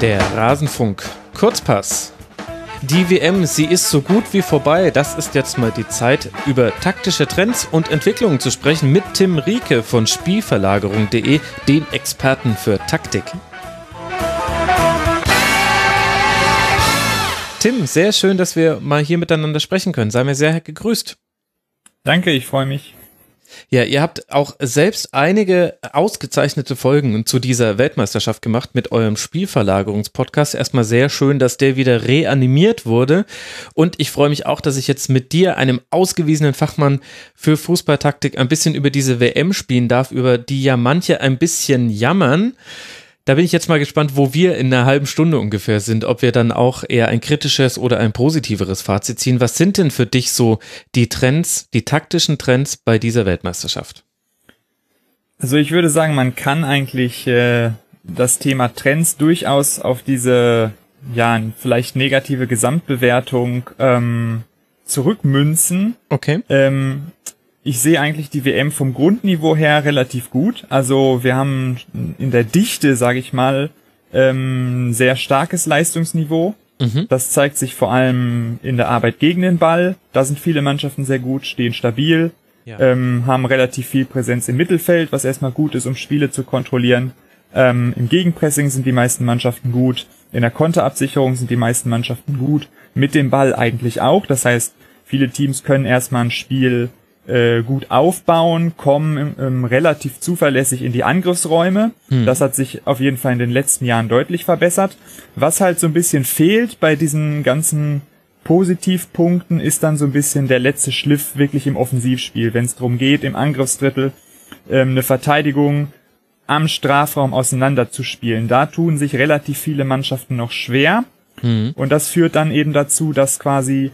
Der Rasenfunk Kurzpass. Die WM, sie ist so gut wie vorbei. Das ist jetzt mal die Zeit, über taktische Trends und Entwicklungen zu sprechen mit Tim Rieke von Spielverlagerung.de, den Experten für Taktik. Tim, sehr schön, dass wir mal hier miteinander sprechen können. Sei mir sehr gegrüßt. Danke, ich freue mich. Ja, ihr habt auch selbst einige ausgezeichnete Folgen zu dieser Weltmeisterschaft gemacht mit eurem Spielverlagerungspodcast. Erstmal sehr schön, dass der wieder reanimiert wurde. Und ich freue mich auch, dass ich jetzt mit dir, einem ausgewiesenen Fachmann für Fußballtaktik, ein bisschen über diese WM spielen darf, über die ja manche ein bisschen jammern. Da bin ich jetzt mal gespannt, wo wir in einer halben Stunde ungefähr sind, ob wir dann auch eher ein kritisches oder ein positiveres Fazit ziehen. Was sind denn für dich so die Trends, die taktischen Trends bei dieser Weltmeisterschaft? Also ich würde sagen, man kann eigentlich äh, das Thema Trends durchaus auf diese ja vielleicht negative Gesamtbewertung ähm, zurückmünzen. Okay. Ähm, ich sehe eigentlich die WM vom Grundniveau her relativ gut. Also wir haben in der Dichte, sage ich mal, ähm, sehr starkes Leistungsniveau. Mhm. Das zeigt sich vor allem in der Arbeit gegen den Ball. Da sind viele Mannschaften sehr gut, stehen stabil, ja. ähm, haben relativ viel Präsenz im Mittelfeld, was erstmal gut ist, um Spiele zu kontrollieren. Ähm, Im Gegenpressing sind die meisten Mannschaften gut. In der Konterabsicherung sind die meisten Mannschaften gut. Mit dem Ball eigentlich auch. Das heißt, viele Teams können erstmal ein Spiel äh, gut aufbauen, kommen ähm, relativ zuverlässig in die Angriffsräume. Hm. Das hat sich auf jeden Fall in den letzten Jahren deutlich verbessert. Was halt so ein bisschen fehlt bei diesen ganzen Positivpunkten ist dann so ein bisschen der letzte Schliff wirklich im Offensivspiel, wenn es darum geht, im Angriffsdrittel ähm, eine Verteidigung am Strafraum auseinanderzuspielen. Da tun sich relativ viele Mannschaften noch schwer. Hm. Und das führt dann eben dazu, dass quasi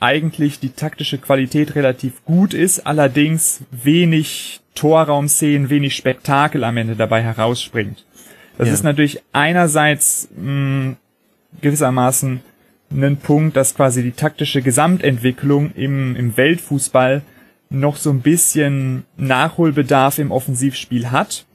eigentlich die taktische Qualität relativ gut ist, allerdings wenig Torraumszenen, wenig Spektakel am Ende dabei herausspringt. Das ja. ist natürlich einerseits mh, hm, gewissermaßen ein Punkt, dass quasi die taktische Gesamtentwicklung im, im Weltfußball noch so ein bisschen Nachholbedarf im Offensivspiel hat.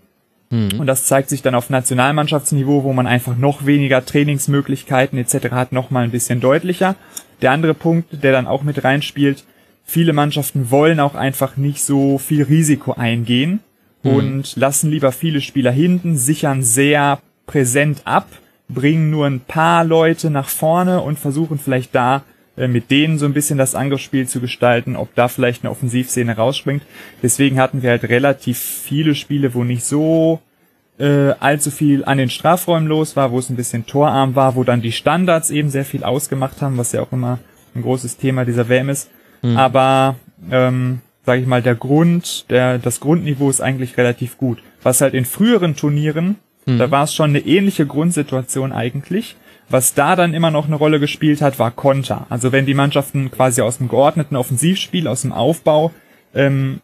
Mhm. Und das zeigt sich dann auf Nationalmannschaftsniveau, wo man einfach noch weniger Trainingsmöglichkeiten etc. hat, noch mal ein bisschen deutlicher. Der andere Punkt, der dann auch mit reinspielt, viele Mannschaften wollen auch einfach nicht so viel Risiko eingehen mhm. und lassen lieber viele Spieler hinten, sichern sehr präsent ab, bringen nur ein paar Leute nach vorne und versuchen vielleicht da äh, mit denen so ein bisschen das Angriffsspiel zu gestalten, ob da vielleicht eine Offensivszene rausspringt. Deswegen hatten wir halt relativ viele Spiele, wo nicht so äh, allzu viel an den Strafräumen los war, wo es ein bisschen torarm war, wo dann die Standards eben sehr viel ausgemacht haben, was ja auch immer ein großes Thema dieser WM ist. Mhm. Aber ähm, sage ich mal, der Grund, der das Grundniveau ist eigentlich relativ gut. Was halt in früheren Turnieren, mhm. da war es schon eine ähnliche Grundsituation eigentlich. Was da dann immer noch eine Rolle gespielt hat, war Konter. Also wenn die Mannschaften quasi aus dem geordneten Offensivspiel, aus dem Aufbau ähm,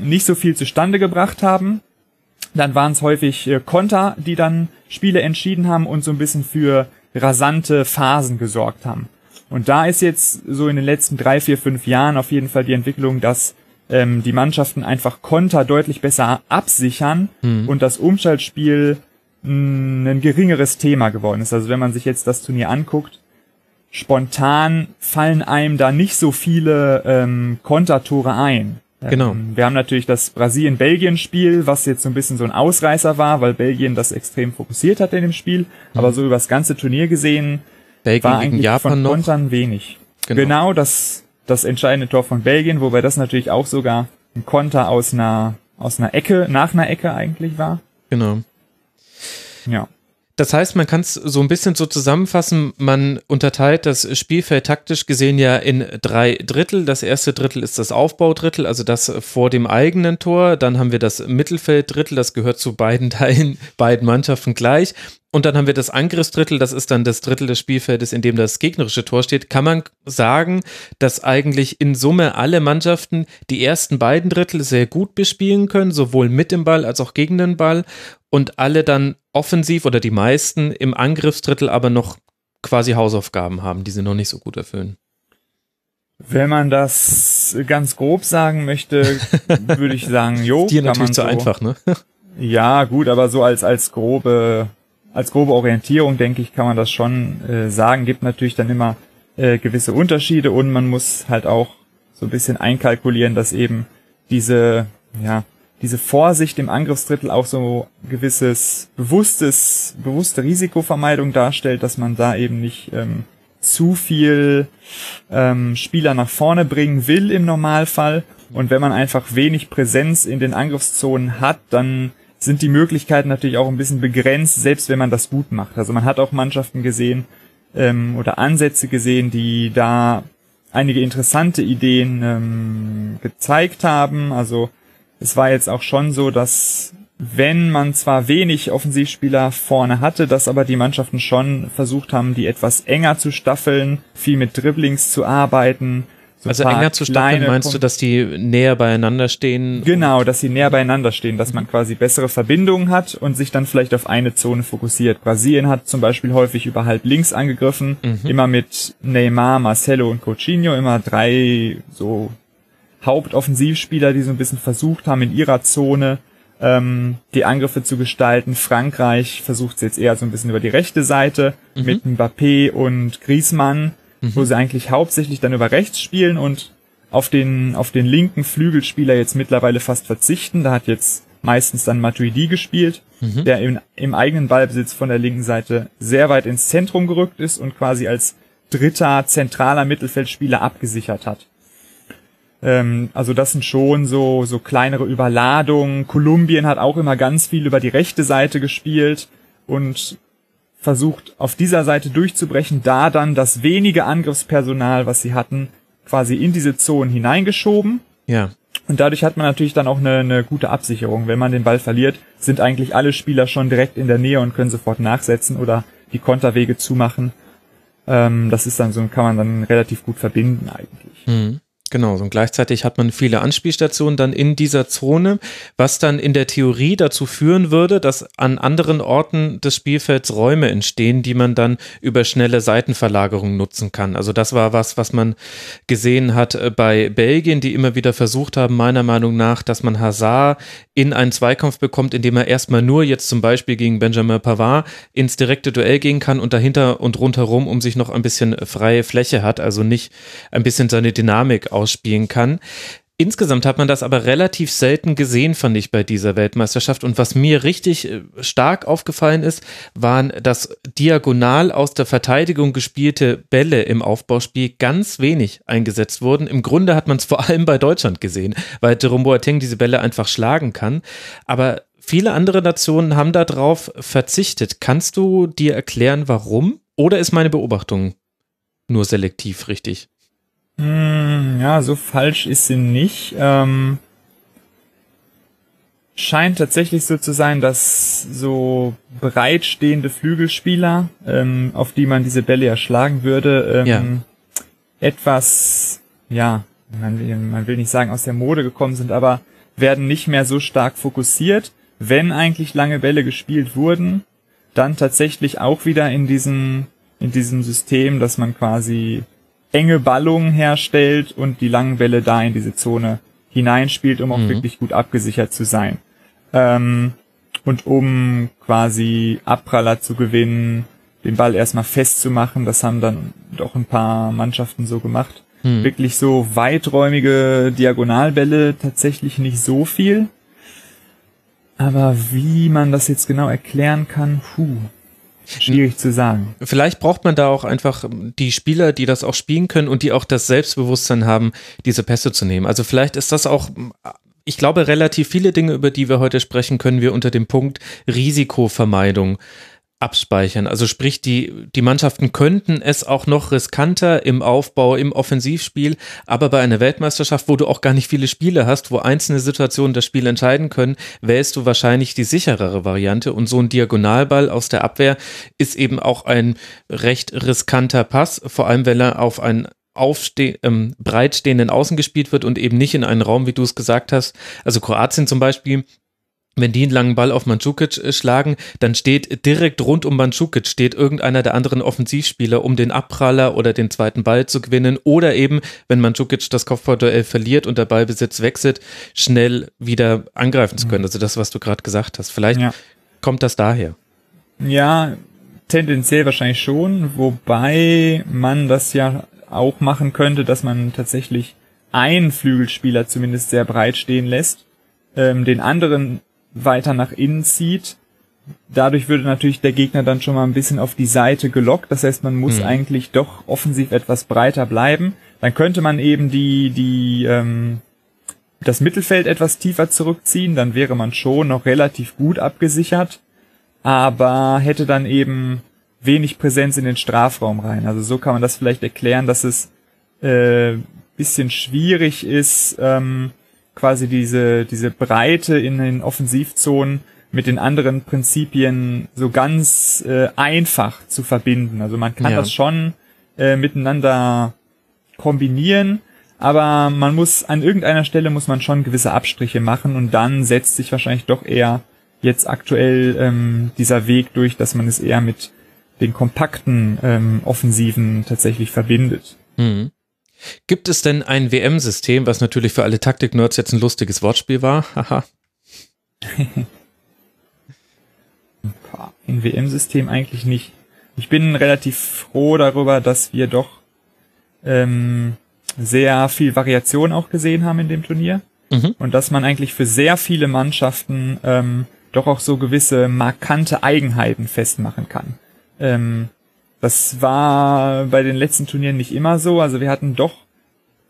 nicht so viel zustande gebracht haben, dann waren es häufig äh, Konter, die dann Spiele entschieden haben und so ein bisschen für rasante Phasen gesorgt haben. Und da ist jetzt so in den letzten drei, vier, fünf Jahren auf jeden Fall die Entwicklung, dass ähm, die Mannschaften einfach Konter deutlich besser absichern mhm. und das Umschaltspiel mh, mm, ein geringeres Thema geworden ist. Also wenn man sich jetzt das Turnier anguckt, spontan fallen einem da nicht so viele ähm, Kontertore ein. Genau. Ähm, wir haben natürlich das Brasilien-Belgien-Spiel, was jetzt so ein bisschen so ein Ausreißer war, weil Belgien das extrem fokussiert hat in dem Spiel. Mhm. Aber so über das ganze Turnier gesehen Belgien war eigentlich Japan von Kontern noch. wenig. Genau. genau, das, das entscheidende Tor von Belgien, wobei das natürlich auch sogar ein Konter aus einer, aus einer Ecke, nach einer Ecke eigentlich war. Genau. Ja. Das heißt, man kann es so ein bisschen so zusammenfassen, man unterteilt das Spielfeld taktisch gesehen ja in drei Drittel. Das erste Drittel ist das Aufbaudrittel, also das vor dem eigenen Tor. Dann haben wir das Mittelfelddrittel, das gehört zu beiden Teilen, beiden Mannschaften gleich. Und dann haben wir das Angriffsdrittel, das ist dann das Drittel des Spielfeldes, in dem das gegnerische Tor steht. Kann man sagen, dass eigentlich in Summe alle Mannschaften die ersten beiden Drittel sehr gut bespielen können, sowohl mit dem Ball als auch gegen den Ball und alle dann offensiv oder die meisten im Angriffsdrittel aber noch quasi Hausaufgaben haben, die sie noch nicht so gut erfüllen. Wenn man das ganz grob sagen möchte, würde ich sagen, jo. Ist dir natürlich zu so, einfach, ne? ja, gut, aber so als, als grobe als grobe Orientierung, denke ich, kann man das schon äh, sagen. Gibt natürlich dann immer äh, gewisse Unterschiede und man muss halt auch so ein bisschen einkalkulieren, dass eben diese, ja, diese Vorsicht im Angriffsdrittel auch so gewisses bewusstes, bewusste Risikovermeidung darstellt, dass man da eben nicht ähm, zu viel ähm, Spieler nach vorne bringen will im Normalfall. Und wenn man einfach wenig Präsenz in den Angriffszonen hat, dann sind die Möglichkeiten natürlich auch ein bisschen begrenzt, selbst wenn man das gut macht. Also man hat auch Mannschaften gesehen ähm, oder Ansätze gesehen, die da einige interessante Ideen ähm, gezeigt haben. Also es war jetzt auch schon so, dass wenn man zwar wenig Offensivspieler vorne hatte, dass aber die Mannschaften schon versucht haben, die etwas enger zu staffeln, viel mit Dribblings zu arbeiten, so also enger zu staffeln, meinst du, dass die näher beieinander stehen? Genau, dass sie näher beieinander stehen, dass man quasi bessere Verbindungen hat und sich dann vielleicht auf eine Zone fokussiert. Brasilien hat zum Beispiel häufig über halb links angegriffen, mhm. immer mit Neymar, Marcelo und Coutinho, immer drei so Hauptoffensivspieler, die so ein bisschen versucht haben, in ihrer Zone ähm, die Angriffe zu gestalten. Frankreich versucht es jetzt eher so ein bisschen über die rechte Seite mhm. mit Mbappé und Griezmann mhm. wo sie eigentlich hauptsächlich dann über rechts spielen und auf den, auf den linken Flügelspieler jetzt mittlerweile fast verzichten. Da hat jetzt meistens dann Matuidi gespielt, mhm. der im, im eigenen Ballbesitz von der linken Seite sehr weit ins Zentrum gerückt ist und quasi als dritter zentraler Mittelfeldspieler abgesichert hat. Ähm, also das sind schon so, so kleinere Überladungen. Kolumbien hat auch immer ganz viel über die rechte Seite gespielt und versucht auf dieser Seite durchzubrechen, da dann das wenige Angriffspersonal, was sie hatten, quasi in diese Zonen hineingeschoben. Ja. Und dadurch hat man natürlich dann auch eine, eine gute Absicherung. Wenn man den Ball verliert, sind eigentlich alle Spieler schon direkt in der Nähe und können sofort nachsetzen oder die Konterwege zumachen. Ähm, das ist dann so, kann man dann relativ gut verbinden eigentlich. Mhm. Genau, und gleichzeitig hat man viele Anspielstationen dann in dieser Zone, was dann in der Theorie dazu führen würde, dass an anderen Orten des Spielfelds Räume entstehen, die man dann über schnelle Seitenverlagerung nutzen kann. Also das war was, was man gesehen hat äh, bei Belgien, die immer wieder versucht haben, meiner Meinung nach, dass man Hazard in einen Zweikampf bekommt, indem er erstmal nur jetzt zum Beispiel gegen Benjamin Pavard ins direkte Duell gehen kann und dahinter und rundherum um sich noch ein bisschen freie Fläche hat, also nicht ein bisschen seine Dynamik ausspielen kann. Insgesamt hat man das aber relativ selten gesehen, fand ich, bei dieser Weltmeisterschaft. Und was mir richtig äh, stark aufgefallen ist, waren, dass diagonal aus der Verteidigung gespielte Bälle im Aufbauspiel ganz wenig eingesetzt wurden. Im Grunde hat man es vor allem bei Deutschland gesehen, weil Jerome Boateng diese Bälle einfach schlagen kann. Aber viele andere Nationen haben darauf verzichtet. Kannst du dir erklären, warum? Oder ist meine Beobachtung nur selektiv richtig? Hm, ja, so falsch ist sie nicht. Ähm, scheint tatsächlich so zu sein, dass so bereitstehende Flügelspieler, ähm, auf die man diese Bälle erschlagen würde, ähm, ja. etwas, ja, man will, man will nicht sagen aus der Mode gekommen sind, aber werden nicht mehr so stark fokussiert. Wenn eigentlich lange Bälle gespielt wurden, dann tatsächlich auch wieder in diesem, in diesem System, dass man quasi enge Ballungen herstellt und die langen Bälle da in diese Zone hineinspielt, um auch mhm. wirklich gut abgesichert zu sein. Ähm, und um quasi Abpraller zu gewinnen, den Ball erstmal festzumachen, das haben dann doch ein paar Mannschaften so gemacht. Mhm. Wirklich so weiträumige Diagonalbälle tatsächlich nicht so viel. Aber wie man das jetzt genau erklären kann, puh, Schwierig zu sagen. Vielleicht braucht man da auch einfach die Spieler, die das auch spielen können und die auch das Selbstbewusstsein haben, diese Pässe zu nehmen. Also vielleicht ist das auch ich glaube, relativ viele Dinge, über die wir heute sprechen, können wir unter dem Punkt Risikovermeidung abspeichern. Also sprich, die, die Mannschaften könnten es auch noch riskanter im Aufbau, im Offensivspiel, aber bei einer Weltmeisterschaft, wo du auch gar nicht viele Spiele hast, wo einzelne Situationen das Spiel entscheiden können, wählst du wahrscheinlich die sicherere Variante und so ein Diagonalball aus der Abwehr ist eben auch ein recht riskanter Pass, vor allem wenn er auf einen aufste ähm, breitstehenden Außen gespielt wird und eben nicht in einen Raum, wie du es gesagt hast. Also Kroatien zum Beispiel wenn die einen langen Ball auf Mandzukic äh, schlagen, dann steht direkt rund um Mandzukic steht irgendeiner der anderen Offensivspieler, um den Abpraller oder den zweiten Ball zu gewinnen oder eben, wenn Mandzukic das Kopfballduell verliert und der Ballbesitz wechselt, schnell wieder angreifen zu können. Mhm. Also das, was du gerade gesagt hast. Vielleicht ja. kommt das daher. Ja, tendenziell wahrscheinlich schon, wobei man das ja auch machen könnte, dass man tatsächlich einen Flügelspieler zumindest sehr breit stehen lässt, ähm, den anderen weiter nach innen zieht. Dadurch würde natürlich der Gegner dann schon mal ein bisschen auf die Seite gelockt. Das heißt, man muss mhm. eigentlich doch offensiv etwas breiter bleiben. Dann könnte man eben die, die, ähm, das Mittelfeld etwas tiefer zurückziehen. Dann wäre man schon noch relativ gut abgesichert. Aber hätte dann eben wenig Präsenz in den Strafraum rein. Also so kann man das vielleicht erklären, dass es äh, bisschen schwierig ist, ähm, quasi diese, diese Breite in den Offensivzonen mit den anderen Prinzipien so ganz äh, einfach zu verbinden. Also man kann ja. das schon äh, miteinander kombinieren, aber man muss an irgendeiner Stelle muss man schon gewisse Abstriche machen und dann setzt sich wahrscheinlich doch eher jetzt aktuell ähm, dieser Weg durch, dass man es eher mit den kompakten ähm, Offensiven tatsächlich verbindet. Mhm. Gibt es denn ein WM-System, was natürlich für alle Taktik-Nerds jetzt ein lustiges Wortspiel war? Haha. ein WM-System eigentlich nicht. Ich bin relativ froh darüber, dass wir doch ähm, sehr viel Variation auch gesehen haben in dem Turnier. Mhm. Und dass man eigentlich für sehr viele Mannschaften ähm, doch auch so gewisse markante Eigenheiten festmachen kann. Ähm, das war bei den letzten Turnieren nicht immer so. Also wir hatten doch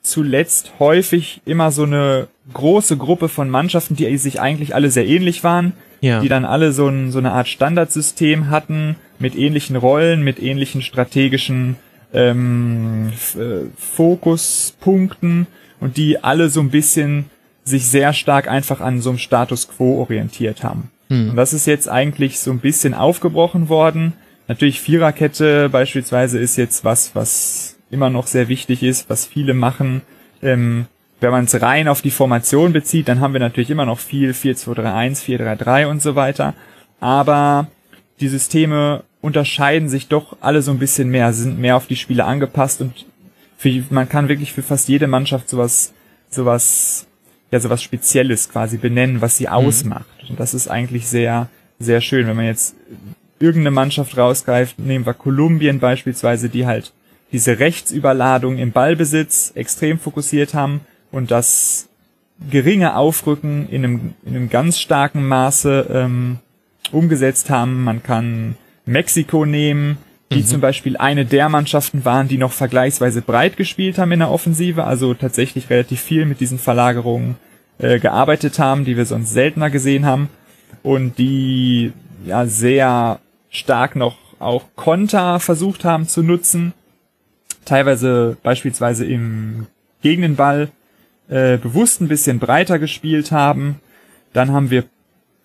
zuletzt häufig immer so eine große Gruppe von Mannschaften, die sich eigentlich alle sehr ähnlich waren, ja. die dann alle so, ein, so eine Art Standardsystem hatten, mit ähnlichen Rollen, mit ähnlichen strategischen ähm, äh, Fokuspunkten und die alle so ein bisschen sich sehr stark einfach an so einem Status quo orientiert haben. Hm. Und das ist jetzt eigentlich so ein bisschen aufgebrochen worden Natürlich Viererkette beispielsweise ist jetzt was, was immer noch sehr wichtig ist, was viele machen. Ähm, wenn man es rein auf die Formation bezieht, dann haben wir natürlich immer noch viel 4-2-3-1, 4-3-3 und so weiter. Aber die Systeme unterscheiden sich doch alle so ein bisschen mehr, sind mehr auf die Spiele angepasst und für, man kann wirklich für fast jede Mannschaft sowas, sowas, ja, sowas Spezielles quasi benennen, was sie mhm. ausmacht. Und das ist eigentlich sehr, sehr schön, wenn man jetzt irgendeine Mannschaft rausgreift, nehmen wir Kolumbien beispielsweise, die halt diese Rechtsüberladung im Ballbesitz extrem fokussiert haben und das geringe Aufrücken in einem, in einem ganz starken Maße ähm, umgesetzt haben. Man kann Mexiko nehmen, die mhm. zum Beispiel eine der Mannschaften waren, die noch vergleichsweise breit gespielt haben in der Offensive, also tatsächlich relativ viel mit diesen Verlagerungen äh, gearbeitet haben, die wir sonst seltener gesehen haben und die ja sehr stark noch auch Konter versucht haben zu nutzen. Teilweise beispielsweise im gegen den Ball äh, bewusst ein bisschen breiter gespielt haben. Dann haben wir,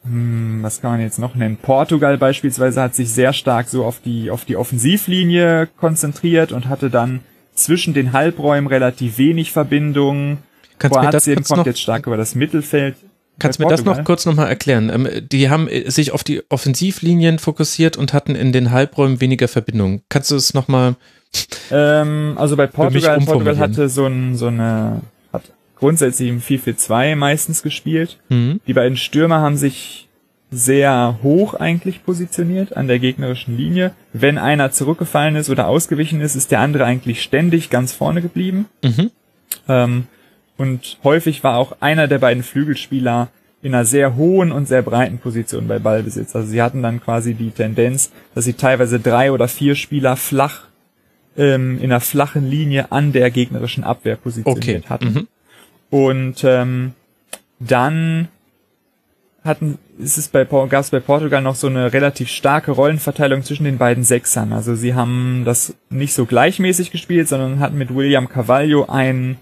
hm, was kann man jetzt noch nennen? Portugal beispielsweise hat sich sehr stark so auf die, auf die Offensivlinie konzentriert und hatte dann zwischen den Halbräumen relativ wenig Verbindungen. Kannst Kroatien kommt jetzt stark über das Mittelfeld. Kannst du mir das noch kurz nochmal erklären? Ähm, die haben äh, sich auf die Offensivlinien fokussiert und hatten in den Halbräumen weniger Verbindung. Kannst du es nochmal? Ähm, also bei Portugal, Portugal hatte so, ein, so eine, hat grundsätzlich im 4-4-2 meistens gespielt. Mhm. Die beiden Stürmer haben sich sehr hoch eigentlich positioniert an der gegnerischen Linie. Wenn einer zurückgefallen ist oder ausgewichen ist, ist der andere eigentlich ständig ganz vorne geblieben. Mhm. Ähm, und häufig war auch einer der beiden Flügelspieler in einer sehr hohen und sehr breiten Position bei Ballbesitz. Also sie hatten dann quasi die Tendenz, dass sie teilweise drei oder vier Spieler flach ähm, in einer flachen Linie an der gegnerischen Abwehr positioniert okay. hatten. Mhm. Und ähm, dann hatten, ist es bei, gab es bei Portugal noch so eine relativ starke Rollenverteilung zwischen den beiden Sechsern. Also sie haben das nicht so gleichmäßig gespielt, sondern hatten mit William Carvalho einen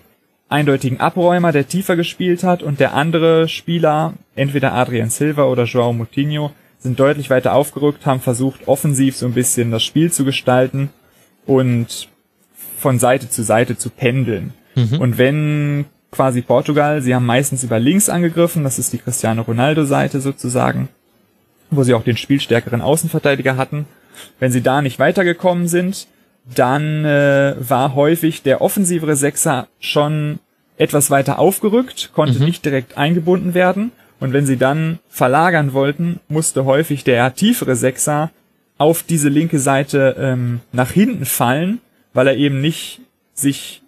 eindeutigen Abräumer, der tiefer gespielt hat und der andere Spieler, entweder Adrian Silva oder Joao Moutinho, sind deutlich weiter aufgerückt, haben versucht, offensiv so ein bisschen das Spiel zu gestalten und von Seite zu Seite zu pendeln. Mhm. Und wenn quasi Portugal, sie haben meistens über links angegriffen, das ist die Cristiano Ronaldo Seite sozusagen, wo sie auch den spielstärkeren Außenverteidiger hatten. Wenn sie da nicht weitergekommen sind, dann äh, war häufig der offensivere Sechser schon etwas weiter aufgerückt, konnte mhm. nicht direkt eingebunden werden. Und wenn sie dann verlagern wollten, musste häufig der tiefere Sechser auf diese linke Seite ähm, nach hinten fallen, weil er eben nicht sich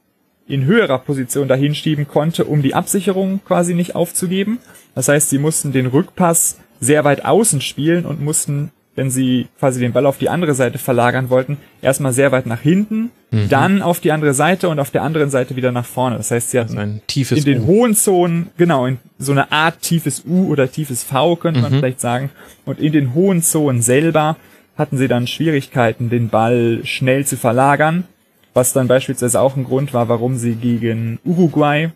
in höherer Position dahin schieben konnte, um die Absicherung quasi nicht aufzugeben. Das heißt, sie mussten den Rückpass sehr weit außen spielen und mussten, wenn sie quasi den Ball auf die andere Seite verlagern wollten, erstmal sehr weit nach hinten, mhm. dann auf die andere Seite und auf der anderen Seite wieder nach vorne. Das heißt, sie hatten ein tiefes in den U. hohen Zonen, genau, in so eine Art tiefes U oder tiefes V, könnte man mhm. vielleicht sagen. Und in den hohen Zonen selber hatten sie dann Schwierigkeiten, den Ball schnell zu verlagern was dann beispielsweise auch ein Grund war, warum sie gegen Uruguay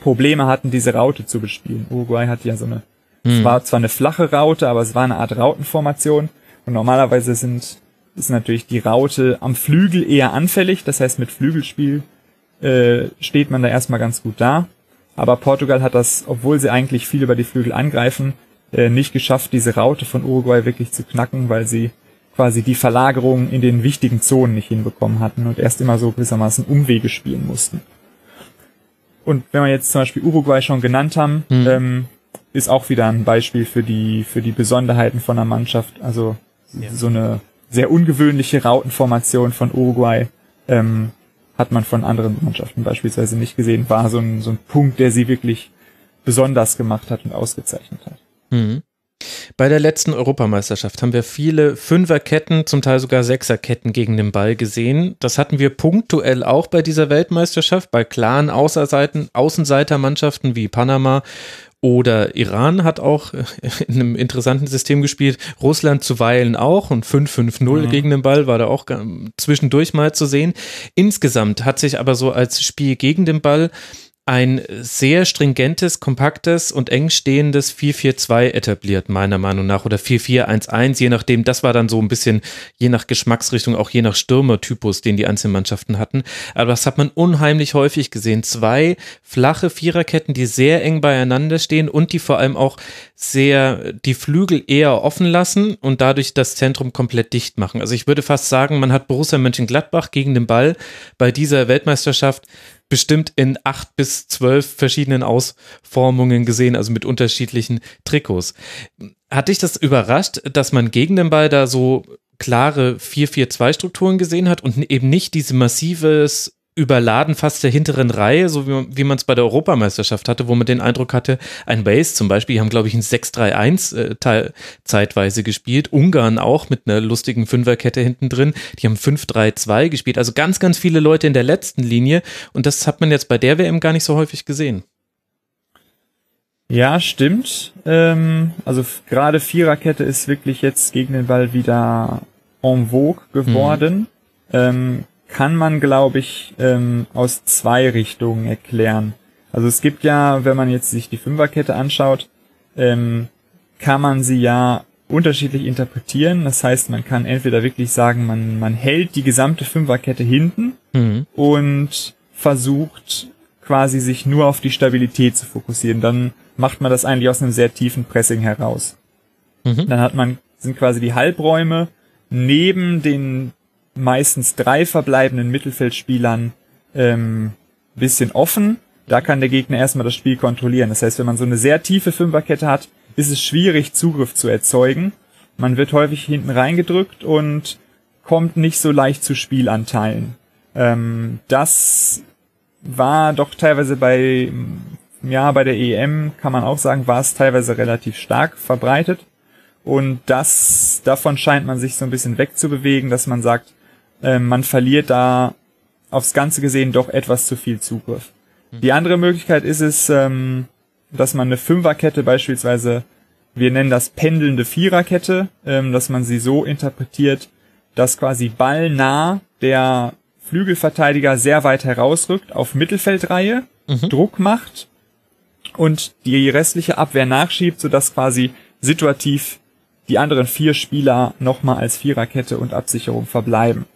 Probleme hatten, diese Raute zu bespielen. Uruguay hat ja so eine, hm. es war zwar eine flache Raute, aber es war eine Art Rautenformation und normalerweise sind ist natürlich die Raute am Flügel eher anfällig, das heißt mit Flügelspiel äh, steht man da erstmal ganz gut da. Aber Portugal hat das, obwohl sie eigentlich viel über die Flügel angreifen, äh, nicht geschafft, diese Raute von Uruguay wirklich zu knacken, weil sie quasi die Verlagerung in den wichtigen Zonen nicht hinbekommen hatten und erst immer so gewissermaßen Umwege spielen mussten. Und wenn wir jetzt zum Beispiel Uruguay schon genannt haben, mhm. ähm, ist auch wieder ein Beispiel für die, für die Besonderheiten von der Mannschaft. Also ja. so eine sehr ungewöhnliche Rautenformation von Uruguay ähm, hat man von anderen Mannschaften beispielsweise nicht gesehen. War so ein, so ein Punkt, der sie wirklich besonders gemacht hat und ausgezeichnet hat. Mhm. Bei der letzten Europameisterschaft haben wir viele Fünferketten, zum Teil sogar Sechserketten gegen den Ball gesehen. Das hatten wir punktuell auch bei dieser Weltmeisterschaft, bei klaren Außerseiten, Außenseitermannschaften wie Panama oder Iran hat auch in einem interessanten System gespielt. Russland zuweilen auch und 5-5-0 mhm. gegen den Ball war da auch zwischendurch mal zu sehen. Insgesamt hat sich aber so als Spiel gegen den Ball ein sehr stringentes, kompaktes und eng stehendes 4-4-2 etabliert, meiner Meinung nach, oder 4-4-1-1, je nachdem. Das war dann so ein bisschen, je nach Geschmacksrichtung, auch je nach Stürmertypus, den die einzelnen Mannschaften hatten. Aber das hat man unheimlich häufig gesehen. Zwei flache Viererketten, die sehr eng beieinander stehen und die vor allem auch sehr die Flügel eher offen lassen und dadurch das Zentrum komplett dicht machen. Also ich würde fast sagen, man hat Borussia Mönchengladbach gegen den Ball bei dieser Weltmeisterschaft bestimmt in acht bis zwölf verschiedenen Ausformungen gesehen, also mit unterschiedlichen Trikots. Hat dich das überrascht, dass man gegen den Ball da so klare 4-4-2-Strukturen gesehen hat und eben nicht diese massives Überladen fast der hinteren Reihe, so wie, wie man es bei der Europameisterschaft hatte, wo man den Eindruck hatte, ein Base zum Beispiel, die haben, glaube ich, ein 6-3-1 äh, zeitweise gespielt. Ungarn auch mit einer lustigen Fünferkette hinten drin. Die haben 5-3-2 gespielt. Also ganz, ganz viele Leute in der letzten Linie. Und das hat man jetzt bei der WM gar nicht so häufig gesehen. Ja, stimmt. Ähm, also gerade Viererkette ist wirklich jetzt gegen den Ball wieder en vogue geworden. Mhm. Ähm, kann man, glaube ich, ähm, aus zwei Richtungen erklären. Also es gibt ja, wenn man jetzt sich die Fünferkette anschaut, ähm, kann man sie ja unterschiedlich interpretieren. Das heißt, man kann entweder wirklich sagen, man, man hält die gesamte Fünferkette hinten mhm. und versucht quasi sich nur auf die Stabilität zu fokussieren. Dann macht man das eigentlich aus einem sehr tiefen Pressing heraus. Mhm. Dann hat man, sind quasi die Halbräume neben den meistens drei verbleibenden Mittelfeldspielern ähm, bisschen offen. Da kann der Gegner erstmal das Spiel kontrollieren. Das heißt, wenn man so eine sehr tiefe Fünferkette hat, ist es schwierig, Zugriff zu erzeugen. Man wird häufig hinten reingedrückt und kommt nicht so leicht zu Spielanteilen. Ähm, das war doch teilweise bei, ja, bei der EM kann man auch sagen, war es teilweise relativ stark verbreitet. Und das, davon scheint man sich so ein bisschen wegzubewegen, dass man sagt, ähm, man verliert da aufs Ganze gesehen doch etwas zu viel Zugriff. Mhm. Die andere Möglichkeit ist es, ähm, dass man eine Fünferkette beispielsweise, wir nennen das pendelnde Viererkette, ähm, dass man sie so interpretiert, dass quasi ballnah der Flügelverteidiger sehr weit herausrückt auf Mittelfeldreihe, mhm. Druck macht und die restliche Abwehr nachschiebt, sodass quasi situativ die anderen vier Spieler nochmal als Viererkette und Absicherung verbleiben.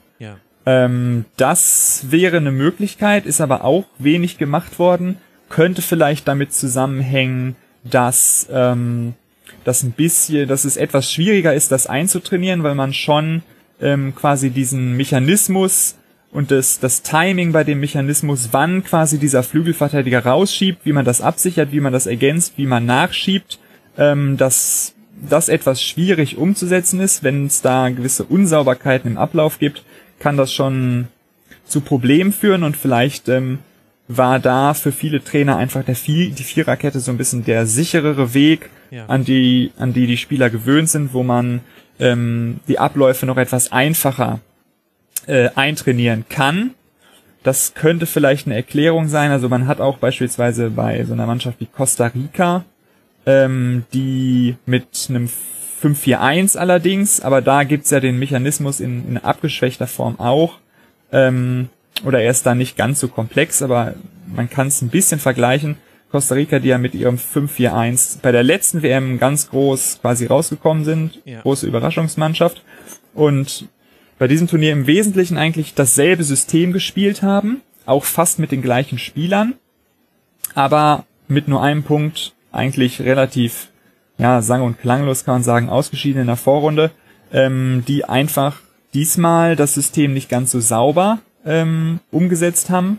Ähm, das wäre eine Möglichkeit, ist aber auch wenig gemacht worden. Könnte vielleicht damit zusammenhängen, dass ähm, das ein bisschen, dass es etwas schwieriger ist, das einzutrainieren, weil man schon ähm, quasi diesen Mechanismus und das, das Timing bei dem Mechanismus, wann quasi dieser Flügelverteidiger rausschiebt, wie man das absichert, wie man das ergänzt, wie man nachschiebt, ähm, das das etwas schwierig umzusetzen ist. Wenn es da gewisse Unsauberkeiten im Ablauf gibt, kann das schon zu Problemen führen und vielleicht ähm, war da für viele Trainer einfach der Vier die Viererkette so ein bisschen der sicherere Weg, ja. an die an die die Spieler gewöhnt sind, wo man ähm, die Abläufe noch etwas einfacher äh, eintrainieren kann. Das könnte vielleicht eine Erklärung sein. Also man hat auch beispielsweise bei so einer Mannschaft wie Costa Rica, ähm, die mit einem 5-4-1 allerdings, aber da gibt's ja den Mechanismus in, in abgeschwächter Form auch. Ähm, oder er ist da nicht ganz so komplex, aber man kann es ein bisschen vergleichen. Costa Rica, die ja mit ihrem 5-4-1 bei der letzten WM ganz groß quasi rausgekommen sind. Ja. Große Überraschungsmannschaft. Und bei diesem Turnier im Wesentlichen eigentlich dasselbe System gespielt haben. Auch fast mit den gleichen Spielern. Aber mit nur einem Punkt eigentlich relativ, ja, sang- und klanglos kann man sagen, ausgeschieden in der Vorrunde. Ähm, die einfach diesmal das System nicht ganz so sauber ähm, umgesetzt haben.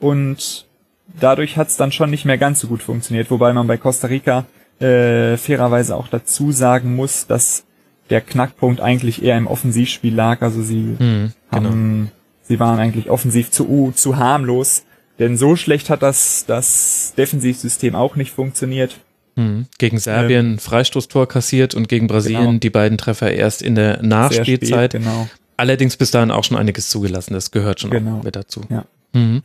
Und dadurch hat es dann schon nicht mehr ganz so gut funktioniert, wobei man bei Costa Rica äh, fairerweise auch dazu sagen muss, dass der Knackpunkt eigentlich eher im Offensivspiel lag. Also sie mhm, haben, genau. sie waren eigentlich offensiv zu, zu harmlos, denn so schlecht hat das, das Defensivsystem auch nicht funktioniert. Mhm. Gegen Serbien ähm, Freistoßtor kassiert und gegen Brasilien genau. die beiden Treffer erst in der Nachspielzeit. Spät, genau. Allerdings bis dahin auch schon einiges zugelassen, das gehört schon genau. mit dazu. Ja. Mhm.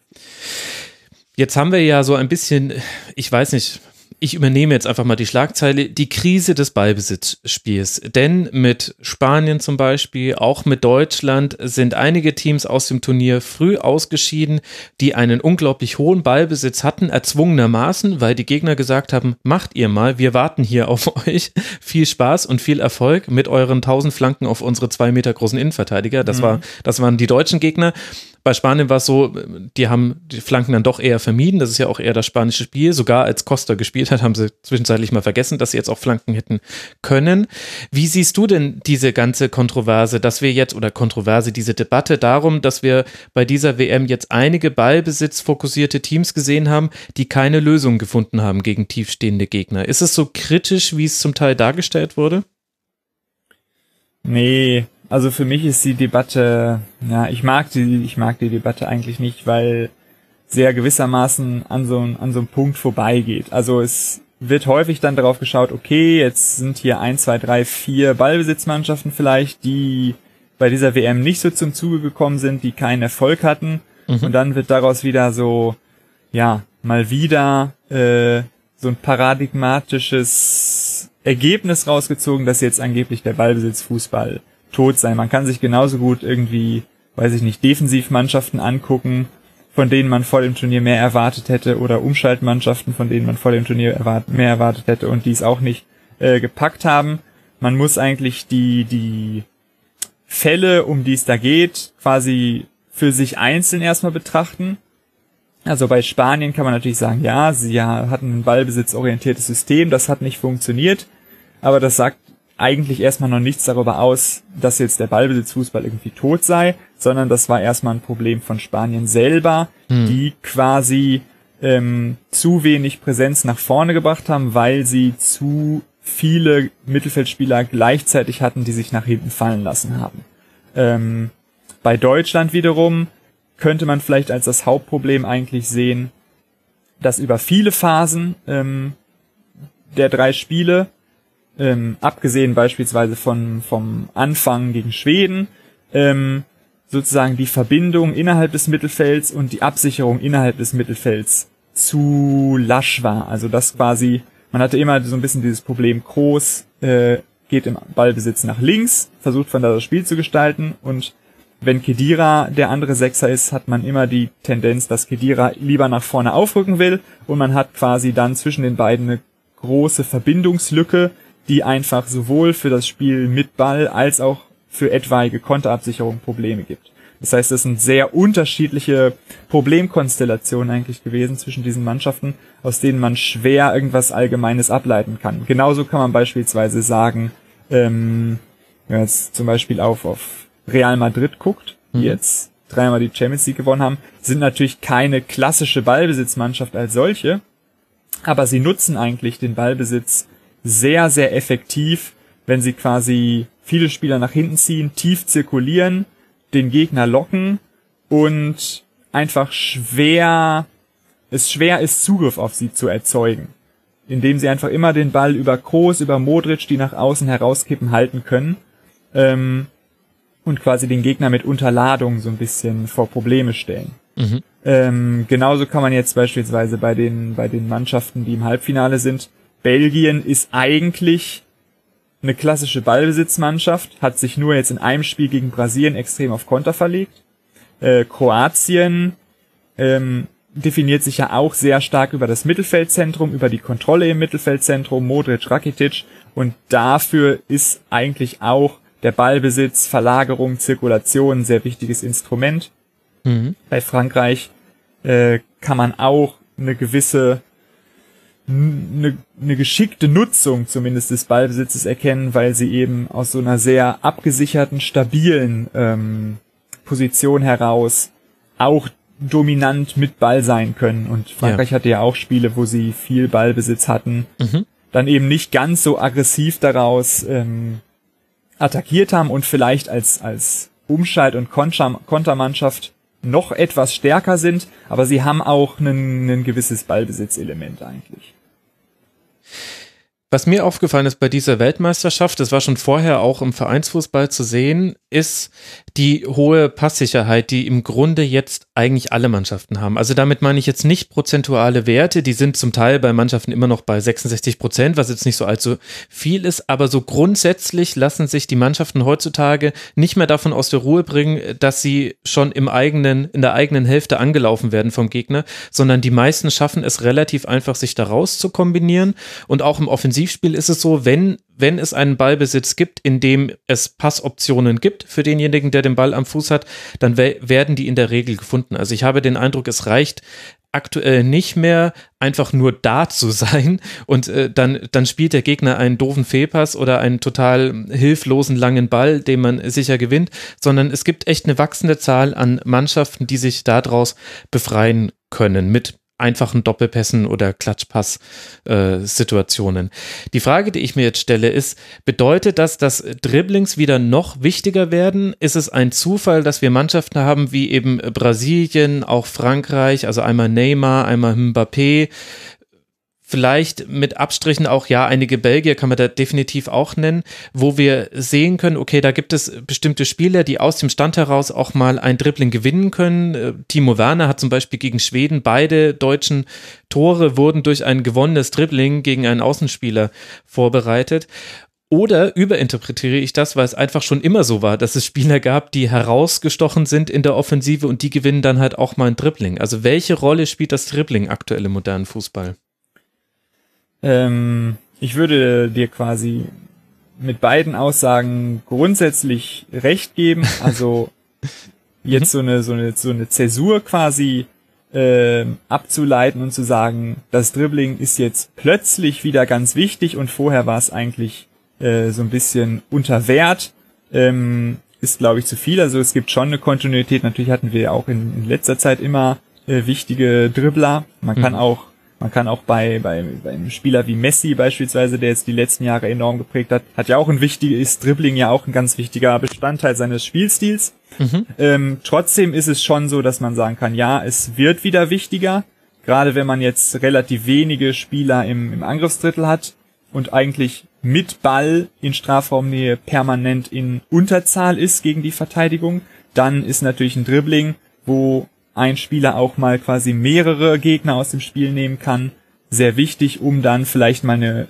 Jetzt haben wir ja so ein bisschen, ich weiß nicht, ich übernehme jetzt einfach mal die Schlagzeile, die Krise des Ballbesitzspiels. Denn mit Spanien zum Beispiel, auch mit Deutschland sind einige Teams aus dem Turnier früh ausgeschieden, die einen unglaublich hohen Ballbesitz hatten, erzwungenermaßen, weil die Gegner gesagt haben, macht ihr mal, wir warten hier auf euch. Viel Spaß und viel Erfolg mit euren tausend Flanken auf unsere zwei Meter großen Innenverteidiger. Das, mhm. war, das waren die deutschen Gegner. Bei Spanien war es so, die haben die Flanken dann doch eher vermieden. Das ist ja auch eher das spanische Spiel. Sogar als Costa gespielt hat, haben sie zwischenzeitlich mal vergessen, dass sie jetzt auch Flanken hätten können. Wie siehst du denn diese ganze Kontroverse, dass wir jetzt, oder Kontroverse, diese Debatte darum, dass wir bei dieser WM jetzt einige ballbesitzfokussierte Teams gesehen haben, die keine Lösung gefunden haben gegen tiefstehende Gegner? Ist es so kritisch, wie es zum Teil dargestellt wurde? Nee, also für mich ist die Debatte, ja, ich mag die, ich mag die Debatte eigentlich nicht, weil sehr gewissermaßen an so, an so einem Punkt vorbeigeht. Also es wird häufig dann darauf geschaut, okay, jetzt sind hier ein, zwei, drei, vier Ballbesitzmannschaften vielleicht, die bei dieser WM nicht so zum Zuge gekommen sind, die keinen Erfolg hatten. Mhm. Und dann wird daraus wieder so, ja, mal wieder äh, so ein paradigmatisches Ergebnis rausgezogen, dass jetzt angeblich der Ballbesitzfußball tot sein. Man kann sich genauso gut irgendwie, weiß ich nicht, Defensivmannschaften angucken, von denen man vor dem Turnier mehr erwartet hätte, oder Umschaltmannschaften, von denen man vor dem Turnier erwart mehr erwartet hätte und die es auch nicht äh, gepackt haben. Man muss eigentlich die, die Fälle, um die es da geht, quasi für sich einzeln erstmal betrachten. Also bei Spanien kann man natürlich sagen, ja, sie hatten ein ballbesitzorientiertes System, das hat nicht funktioniert, aber das sagt eigentlich erstmal noch nichts darüber aus, dass jetzt der Ballbesitzfußball irgendwie tot sei, sondern das war erstmal ein Problem von Spanien selber, hm. die quasi ähm, zu wenig Präsenz nach vorne gebracht haben, weil sie zu viele Mittelfeldspieler gleichzeitig hatten, die sich nach hinten fallen lassen haben. Ähm, bei Deutschland wiederum könnte man vielleicht als das Hauptproblem eigentlich sehen, dass über viele Phasen ähm, der drei Spiele ähm, abgesehen beispielsweise von, vom Anfang gegen Schweden, ähm, sozusagen die Verbindung innerhalb des Mittelfelds und die Absicherung innerhalb des Mittelfelds zu lasch war. Also das quasi, man hatte immer so ein bisschen dieses Problem, Groß äh, geht im Ballbesitz nach links, versucht von da das Spiel zu gestalten und wenn Kedira der andere Sechser ist, hat man immer die Tendenz, dass Kedira lieber nach vorne aufrücken will und man hat quasi dann zwischen den beiden eine große Verbindungslücke, die einfach sowohl für das Spiel mit Ball als auch für etwaige Konterabsicherung Probleme gibt. Das heißt, es sind sehr unterschiedliche Problemkonstellationen eigentlich gewesen zwischen diesen Mannschaften, aus denen man schwer irgendwas Allgemeines ableiten kann. Genauso kann man beispielsweise sagen, ähm, wenn man jetzt zum Beispiel auf, auf Real Madrid guckt, die mhm. jetzt dreimal die Champions League gewonnen haben, sind natürlich keine klassische Ballbesitzmannschaft als solche, aber sie nutzen eigentlich den Ballbesitz sehr, sehr effektiv, wenn sie quasi viele Spieler nach hinten ziehen, tief zirkulieren, den Gegner locken und einfach schwer, es schwer ist, Zugriff auf sie zu erzeugen. Indem sie einfach immer den Ball über Kroos, über Modric, die nach außen herauskippen, halten können. Ähm, und quasi den Gegner mit Unterladung so ein bisschen vor Probleme stellen. Mhm. Ähm, genauso kann man jetzt beispielsweise bei den, bei den Mannschaften, die im Halbfinale sind, Belgien ist eigentlich eine klassische Ballbesitzmannschaft, hat sich nur jetzt in einem Spiel gegen Brasilien extrem auf Konter verlegt. Äh, Kroatien ähm, definiert sich ja auch sehr stark über das Mittelfeldzentrum, über die Kontrolle im Mittelfeldzentrum, Modric, Rakitic und dafür ist eigentlich auch der Ballbesitz, Verlagerung, Zirkulation ein sehr wichtiges Instrument. Mhm. Bei Frankreich äh, kann man auch eine gewisse eine, eine geschickte Nutzung zumindest des Ballbesitzes erkennen, weil sie eben aus so einer sehr abgesicherten, stabilen ähm, Position heraus auch dominant mit Ball sein können. Und Frankreich ja. hatte ja auch Spiele, wo sie viel Ballbesitz hatten, mhm. dann eben nicht ganz so aggressiv daraus ähm, attackiert haben und vielleicht als, als Umschalt- und Kontermannschaft noch etwas stärker sind, aber sie haben auch ein, ein gewisses Ballbesitzelement eigentlich. Was mir aufgefallen ist bei dieser Weltmeisterschaft, das war schon vorher auch im Vereinsfußball zu sehen, ist die hohe Passsicherheit, die im Grunde jetzt eigentlich alle Mannschaften haben. Also damit meine ich jetzt nicht prozentuale Werte, die sind zum Teil bei Mannschaften immer noch bei 66 Prozent, was jetzt nicht so allzu viel ist, aber so grundsätzlich lassen sich die Mannschaften heutzutage nicht mehr davon aus der Ruhe bringen, dass sie schon im eigenen, in der eigenen Hälfte angelaufen werden vom Gegner, sondern die meisten schaffen es relativ einfach, sich daraus zu kombinieren und auch im Offensivspiel ist es so, wenn wenn es einen Ballbesitz gibt, in dem es Passoptionen gibt für denjenigen, der den Ball am Fuß hat, dann werden die in der Regel gefunden. Also ich habe den Eindruck, es reicht aktuell nicht mehr einfach nur da zu sein und äh, dann, dann spielt der Gegner einen doofen Fehlpass oder einen total hilflosen langen Ball, den man sicher gewinnt, sondern es gibt echt eine wachsende Zahl an Mannschaften, die sich daraus befreien können mit einfachen Doppelpässen oder Klatschpass-Situationen. Äh, die Frage, die ich mir jetzt stelle, ist, bedeutet das, dass Dribblings wieder noch wichtiger werden? Ist es ein Zufall, dass wir Mannschaften haben wie eben Brasilien, auch Frankreich, also einmal Neymar, einmal Mbappé, vielleicht mit Abstrichen auch, ja, einige Belgier kann man da definitiv auch nennen, wo wir sehen können, okay, da gibt es bestimmte Spieler, die aus dem Stand heraus auch mal ein Dribbling gewinnen können. Äh, Timo Werner hat zum Beispiel gegen Schweden beide deutschen Tore wurden durch ein gewonnenes Dribbling gegen einen Außenspieler vorbereitet. Oder überinterpretiere ich das, weil es einfach schon immer so war, dass es Spieler gab, die herausgestochen sind in der Offensive und die gewinnen dann halt auch mal ein Dribbling. Also welche Rolle spielt das Dribbling aktuell im modernen Fußball? Ähm, ich würde dir quasi mit beiden Aussagen grundsätzlich recht geben. Also jetzt so eine so eine so eine Zäsur quasi äh, abzuleiten und zu sagen, das Dribbling ist jetzt plötzlich wieder ganz wichtig und vorher war es eigentlich äh, so ein bisschen unter Wert, ähm, ist glaube ich zu viel. Also es gibt schon eine Kontinuität. Natürlich hatten wir auch in, in letzter Zeit immer äh, wichtige Dribbler. Man kann mhm. auch man kann auch bei, bei, bei einem Spieler wie Messi beispielsweise, der jetzt die letzten Jahre enorm geprägt hat, hat ja auch ein wichtiges Dribbling ja auch ein ganz wichtiger Bestandteil seines Spielstils. Mhm. Ähm, trotzdem ist es schon so, dass man sagen kann, ja, es wird wieder wichtiger. Gerade wenn man jetzt relativ wenige Spieler im, im Angriffsdrittel hat und eigentlich mit Ball in Strafraumnähe permanent in Unterzahl ist gegen die Verteidigung, dann ist natürlich ein Dribbling, wo ein Spieler auch mal quasi mehrere Gegner aus dem Spiel nehmen kann, sehr wichtig, um dann vielleicht mal eine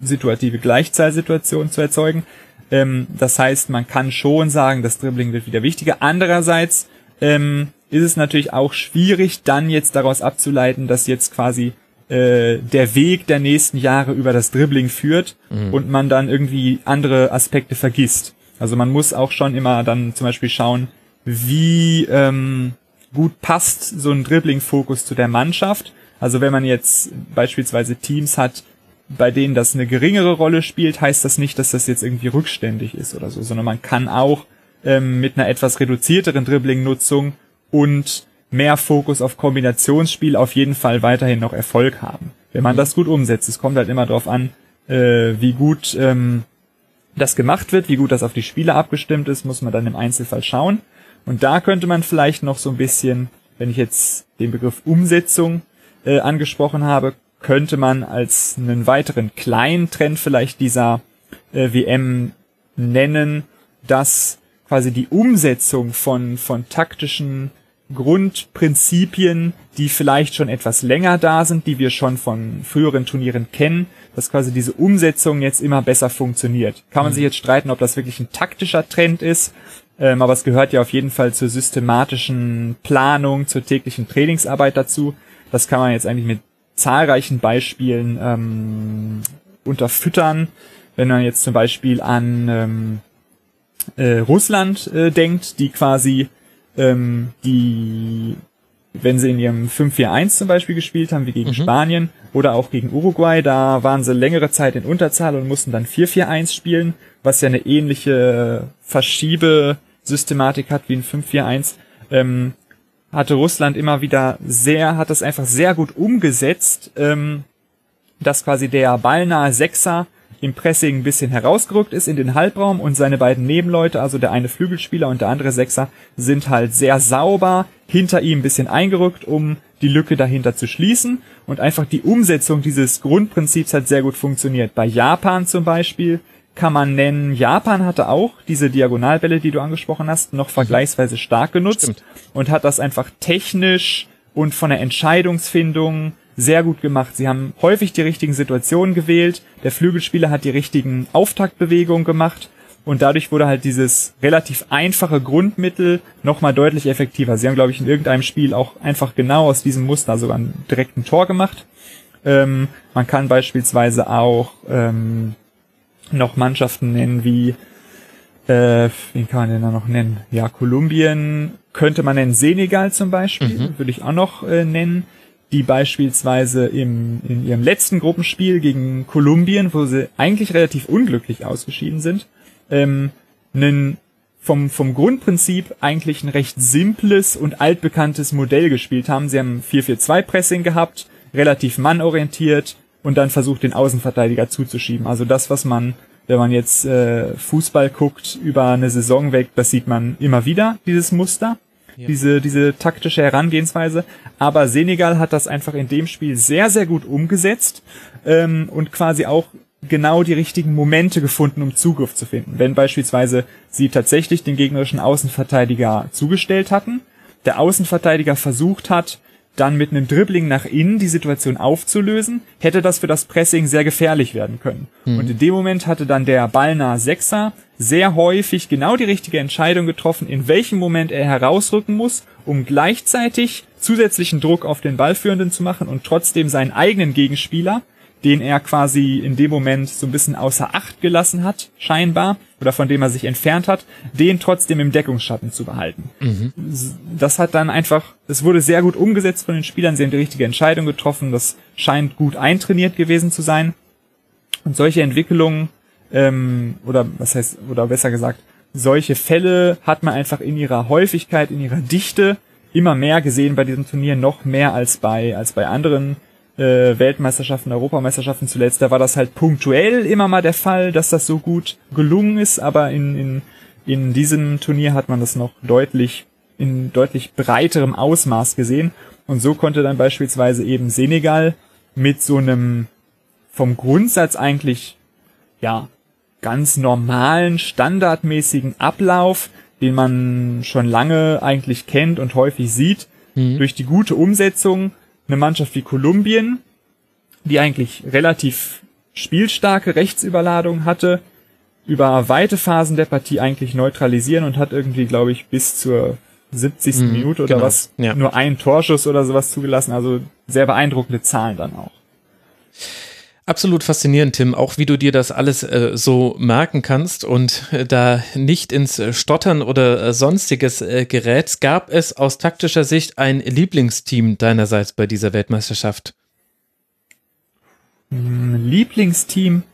situative Gleichzahlsituation zu erzeugen. Ähm, das heißt, man kann schon sagen, das Dribbling wird wieder wichtiger. Andererseits ähm, ist es natürlich auch schwierig, dann jetzt daraus abzuleiten, dass jetzt quasi äh, der Weg der nächsten Jahre über das Dribbling führt mhm. und man dann irgendwie andere Aspekte vergisst. Also man muss auch schon immer dann zum Beispiel schauen, wie ähm, gut passt so ein Dribbling-Fokus zu der Mannschaft. Also wenn man jetzt beispielsweise Teams hat, bei denen das eine geringere Rolle spielt, heißt das nicht, dass das jetzt irgendwie rückständig ist oder so, sondern man kann auch ähm, mit einer etwas reduzierteren Dribbling-Nutzung und mehr Fokus auf Kombinationsspiel auf jeden Fall weiterhin noch Erfolg haben. Wenn man das gut umsetzt, es kommt halt immer darauf an, äh, wie gut ähm, das gemacht wird, wie gut das auf die Spieler abgestimmt ist, muss man dann im Einzelfall schauen. Und da könnte man vielleicht noch so ein bisschen, wenn ich jetzt den Begriff Umsetzung äh, angesprochen habe, könnte man als einen weiteren kleinen Trend vielleicht dieser äh, WM nennen, dass quasi die Umsetzung von, von taktischen Grundprinzipien, die vielleicht schon etwas länger da sind, die wir schon von früheren Turnieren kennen, dass quasi diese Umsetzung jetzt immer besser funktioniert. Kann man mhm. sich jetzt streiten, ob das wirklich ein taktischer Trend ist, ähm, aber es gehört ja auf jeden Fall zur systematischen Planung, zur täglichen Trainingsarbeit dazu. Das kann man jetzt eigentlich mit zahlreichen Beispielen ähm, unterfüttern. Wenn man jetzt zum Beispiel an ähm, äh, Russland äh, denkt, die quasi ähm, die, wenn sie in ihrem 5-4-1 zum Beispiel gespielt haben, wie gegen mhm. Spanien oder auch gegen Uruguay, da waren sie längere Zeit in Unterzahl und mussten dann 4-4-1 spielen, was ja eine ähnliche Verschiebesystematik hat wie ein 5-4-1. Ähm, hatte Russland immer wieder sehr, hat das einfach sehr gut umgesetzt, ähm, dass quasi der ballnahe Sechser im Pressing ein bisschen herausgerückt ist in den Halbraum und seine beiden Nebenleute, also der eine Flügelspieler und der andere Sechser, sind halt sehr sauber hinter ihm ein bisschen eingerückt, um die Lücke dahinter zu schließen. Und einfach die Umsetzung dieses Grundprinzips hat sehr gut funktioniert. Bei Japan zum Beispiel kann man nennen, Japan hatte auch diese Diagonalbälle, die du angesprochen hast, noch vergleichsweise stark genutzt Stimmt. und hat das einfach technisch und von der Entscheidungsfindung sehr gut gemacht. Sie haben häufig die richtigen Situationen gewählt, der Flügelspieler hat die richtigen Auftaktbewegungen gemacht und dadurch wurde halt dieses relativ einfache Grundmittel nochmal deutlich effektiver. Sie haben, glaube ich, in irgendeinem Spiel auch einfach genau aus diesem Muster sogar einen direkten Tor gemacht. Ähm, man kann beispielsweise auch ähm, noch Mannschaften nennen wie, äh, wen kann man denn da noch nennen? Ja, Kolumbien könnte man nennen, Senegal zum Beispiel, mhm. würde ich auch noch äh, nennen die beispielsweise im, in ihrem letzten Gruppenspiel gegen Kolumbien, wo sie eigentlich relativ unglücklich ausgeschieden sind, ähm, einen vom, vom Grundprinzip eigentlich ein recht simples und altbekanntes Modell gespielt haben. Sie haben 4-4-2 Pressing gehabt, relativ mannorientiert und dann versucht, den Außenverteidiger zuzuschieben. Also das, was man, wenn man jetzt äh, Fußball guckt, über eine Saison weg, das sieht man immer wieder, dieses Muster ja. diese, diese taktische Herangehensweise. Aber Senegal hat das einfach in dem Spiel sehr, sehr gut umgesetzt ähm, und quasi auch genau die richtigen Momente gefunden, um Zugriff zu finden. Wenn beispielsweise sie tatsächlich den gegnerischen Außenverteidiger zugestellt hatten, der Außenverteidiger versucht hat, dann mit einem Dribbling nach innen die Situation aufzulösen, hätte das für das Pressing sehr gefährlich werden können. Mhm. Und in dem Moment hatte dann der ballnahe Sechser sehr häufig genau die richtige Entscheidung getroffen, in welchem Moment er herausrücken muss, um gleichzeitig zusätzlichen Druck auf den Ballführenden zu machen und trotzdem seinen eigenen Gegenspieler den er quasi in dem Moment so ein bisschen außer Acht gelassen hat, scheinbar, oder von dem er sich entfernt hat, den trotzdem im Deckungsschatten zu behalten. Mhm. Das hat dann einfach, es wurde sehr gut umgesetzt von den Spielern, sie haben die richtige Entscheidung getroffen, das scheint gut eintrainiert gewesen zu sein. Und solche Entwicklungen, ähm, oder was heißt, oder besser gesagt, solche Fälle hat man einfach in ihrer Häufigkeit, in ihrer Dichte immer mehr gesehen bei diesem Turnier, noch mehr als bei, als bei anderen äh, Weltmeisterschaften, Europameisterschaften zuletzt, da war das halt punktuell immer mal der Fall, dass das so gut gelungen ist, aber in, in, in diesem Turnier hat man das noch deutlich, in deutlich breiterem Ausmaß gesehen. Und so konnte dann beispielsweise eben Senegal mit so einem vom Grundsatz eigentlich, ja, ganz normalen, standardmäßigen Ablauf, den man schon lange eigentlich kennt und häufig sieht, mhm. durch die gute Umsetzung eine Mannschaft wie Kolumbien, die eigentlich relativ spielstarke Rechtsüberladung hatte, über weite Phasen der Partie eigentlich neutralisieren und hat irgendwie, glaube ich, bis zur 70. Mhm, Minute oder genau. was ja. nur einen Torschuss oder sowas zugelassen. Also sehr beeindruckende Zahlen dann auch. Absolut faszinierend, Tim, auch wie du dir das alles äh, so merken kannst und äh, da nicht ins äh, Stottern oder äh, sonstiges äh, gerät. Gab es aus taktischer Sicht ein Lieblingsteam deinerseits bei dieser Weltmeisterschaft? Hm, Lieblingsteam?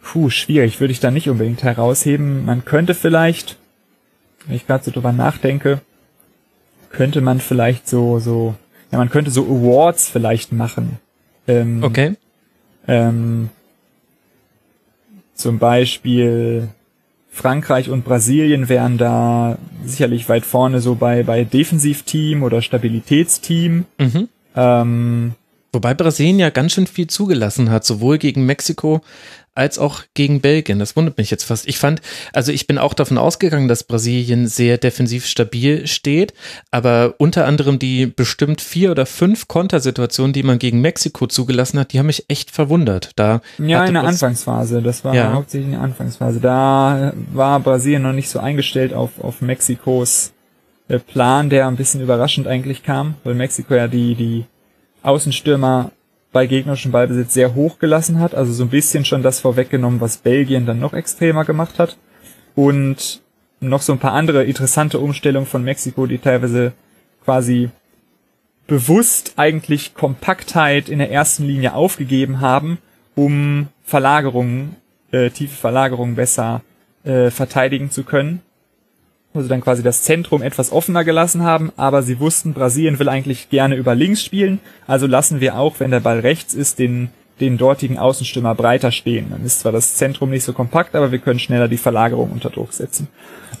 Puh, schwierig, würde ich da nicht unbedingt herausheben. Man könnte vielleicht, wenn ich gerade so drüber nachdenke, könnte man vielleicht so, so, ja, man könnte so Awards vielleicht machen. Ähm, okay ähm, Zum Beispiel Frankreich und Brasilien wären da sicherlich weit vorne so bei, bei Defensivteam oder Stabilitätsteam. Mhm. Ähm, Wobei Brasilien ja ganz schön viel zugelassen hat, sowohl gegen Mexiko als auch gegen Belgien. Das wundert mich jetzt fast. Ich fand, also ich bin auch davon ausgegangen, dass Brasilien sehr defensiv stabil steht, aber unter anderem die bestimmt vier oder fünf Kontersituationen, die man gegen Mexiko zugelassen hat, die haben mich echt verwundert. Da ja, in der Anfangsphase. Das war ja. hauptsächlich in der Anfangsphase. Da war Brasilien noch nicht so eingestellt auf, auf Mexikos äh, Plan, der ein bisschen überraschend eigentlich kam, weil Mexiko ja die, die Außenstürmer bei gegnerischem Ballbesitz sehr hoch gelassen hat, also so ein bisschen schon das vorweggenommen, was Belgien dann noch extremer gemacht hat. Und noch so ein paar andere interessante Umstellungen von Mexiko, die teilweise quasi bewusst eigentlich Kompaktheit in der ersten Linie aufgegeben haben, um Verlagerungen, äh, tiefe Verlagerungen besser äh, verteidigen zu können sie dann quasi das Zentrum etwas offener gelassen haben, aber sie wussten, Brasilien will eigentlich gerne über links spielen, also lassen wir auch, wenn der Ball rechts ist, den, den dortigen Außenstürmer breiter stehen. Dann ist zwar das Zentrum nicht so kompakt, aber wir können schneller die Verlagerung unter Druck setzen.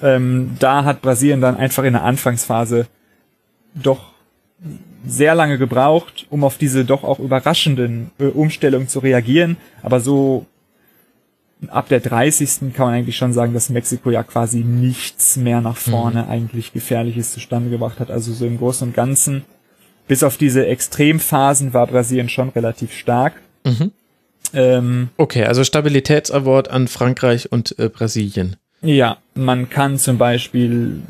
Ähm, da hat Brasilien dann einfach in der Anfangsphase doch sehr lange gebraucht, um auf diese doch auch überraschenden äh, Umstellungen zu reagieren, aber so ab der 30. kann man eigentlich schon sagen, dass Mexiko ja quasi nichts mehr nach vorne mhm. eigentlich Gefährliches zustande gebracht hat. Also so im Großen und Ganzen, bis auf diese Extremphasen war Brasilien schon relativ stark. Mhm. Ähm, okay, also Stabilitätsaward an Frankreich und äh, Brasilien. Ja, man kann zum Beispiel,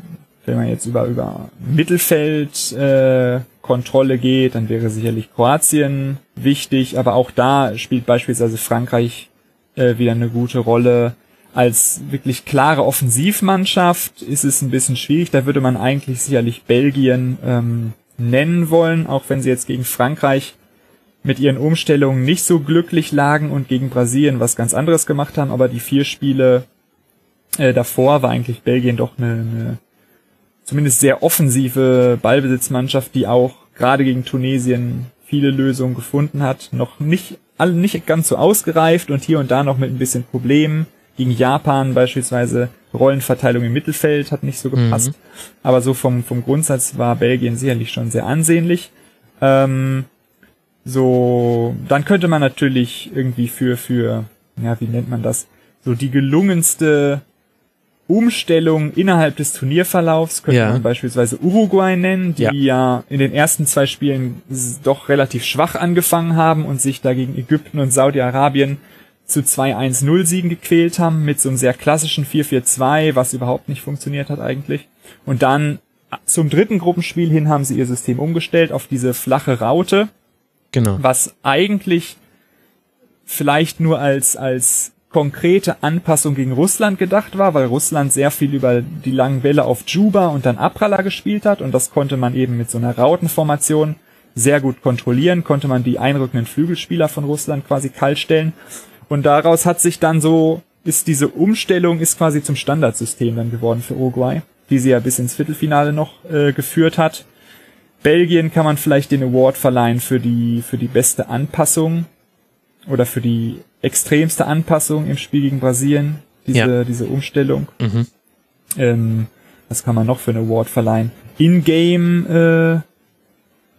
wenn man jetzt über, über Mittelfeld äh, Kontrolle geht, dann wäre sicherlich Kroatien wichtig, aber auch da spielt beispielsweise Frankreich äh, wieder eine gute Rolle. Als wirklich klare Offensivmannschaft ist es ein bisschen schwierig. Da würde man eigentlich sicherlich Belgien ähm, nennen wollen, auch wenn sie jetzt gegen Frankreich mit ihren Umstellungen nicht so glücklich lagen und gegen Brasilien was ganz anderes gemacht haben. Aber die vier Spiele äh, davor war eigentlich Belgien doch eine, eine zumindest sehr offensive Ballbesitzmannschaft, die auch gerade gegen Tunesien viele Lösungen gefunden hat. Noch nicht alle nicht ganz so ausgereift und hier und da noch mit ein bisschen Problemen. Gegen Japan beispielsweise Rollenverteilung im Mittelfeld hat nicht so gepasst. Mhm. Aber so vom, vom Grundsatz war Belgien sicherlich schon sehr ansehnlich. Ähm, so, dann könnte man natürlich irgendwie für, für, ja, wie nennt man das? So die gelungenste Umstellung innerhalb des Turnierverlaufs könnte ja. man beispielsweise Uruguay nennen, die ja. ja. in den ersten zwei Spielen doch relativ schwach angefangen haben und sich dagegen Ägypten und Saudi-Arabien zu 2-1-0 Siegen gequält haben mit so einem sehr klassischen 4-4-2, was überhaupt nicht funktioniert hat eigentlich. Und dann zum dritten Gruppenspiel hin haben sie ihr System umgestellt auf diese flache Raute. Genau. Was eigentlich vielleicht nur als, als konkrete Anpassung gegen Russland gedacht war, weil Russland sehr viel über die langen Welle auf Juba und dann Aprala gespielt hat. Und das konnte man eben mit so einer Rautenformation sehr gut kontrollieren, konnte man die einrückenden Flügelspieler von Russland quasi kalt stellen und daraus hat sich dann so, ist diese Umstellung ist quasi zum Standardsystem dann geworden für Uruguay, die sie ja bis ins Viertelfinale noch äh, geführt hat. Belgien kann man vielleicht den Award verleihen für die, für die beste Anpassung oder für die extremste Anpassung im Spiel gegen Brasilien, diese, ja. diese Umstellung. Mhm. Ähm, was kann man noch für eine Award verleihen? In-Game, äh,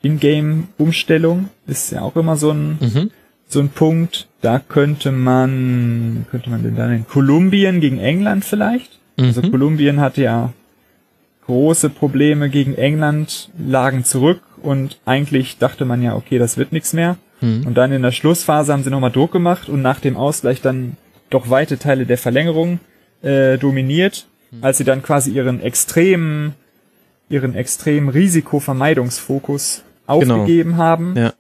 In-Game-Umstellung ist ja auch immer so ein, mhm. so ein Punkt. Da könnte man, könnte man denn dann in Kolumbien gegen England vielleicht? Also mhm. Also Kolumbien hatte ja große Probleme gegen England, lagen zurück und eigentlich dachte man ja, okay, das wird nichts mehr. Mhm. Und dann in der Schlussphase haben sie nochmal Druck gemacht und nach dem Ausgleich dann doch weite Teile der Verlängerung äh, dominiert, mhm. als sie dann quasi ihren extremen, ihren extremen Risikovermeidungsfokus aufgegeben genau. haben. Ja.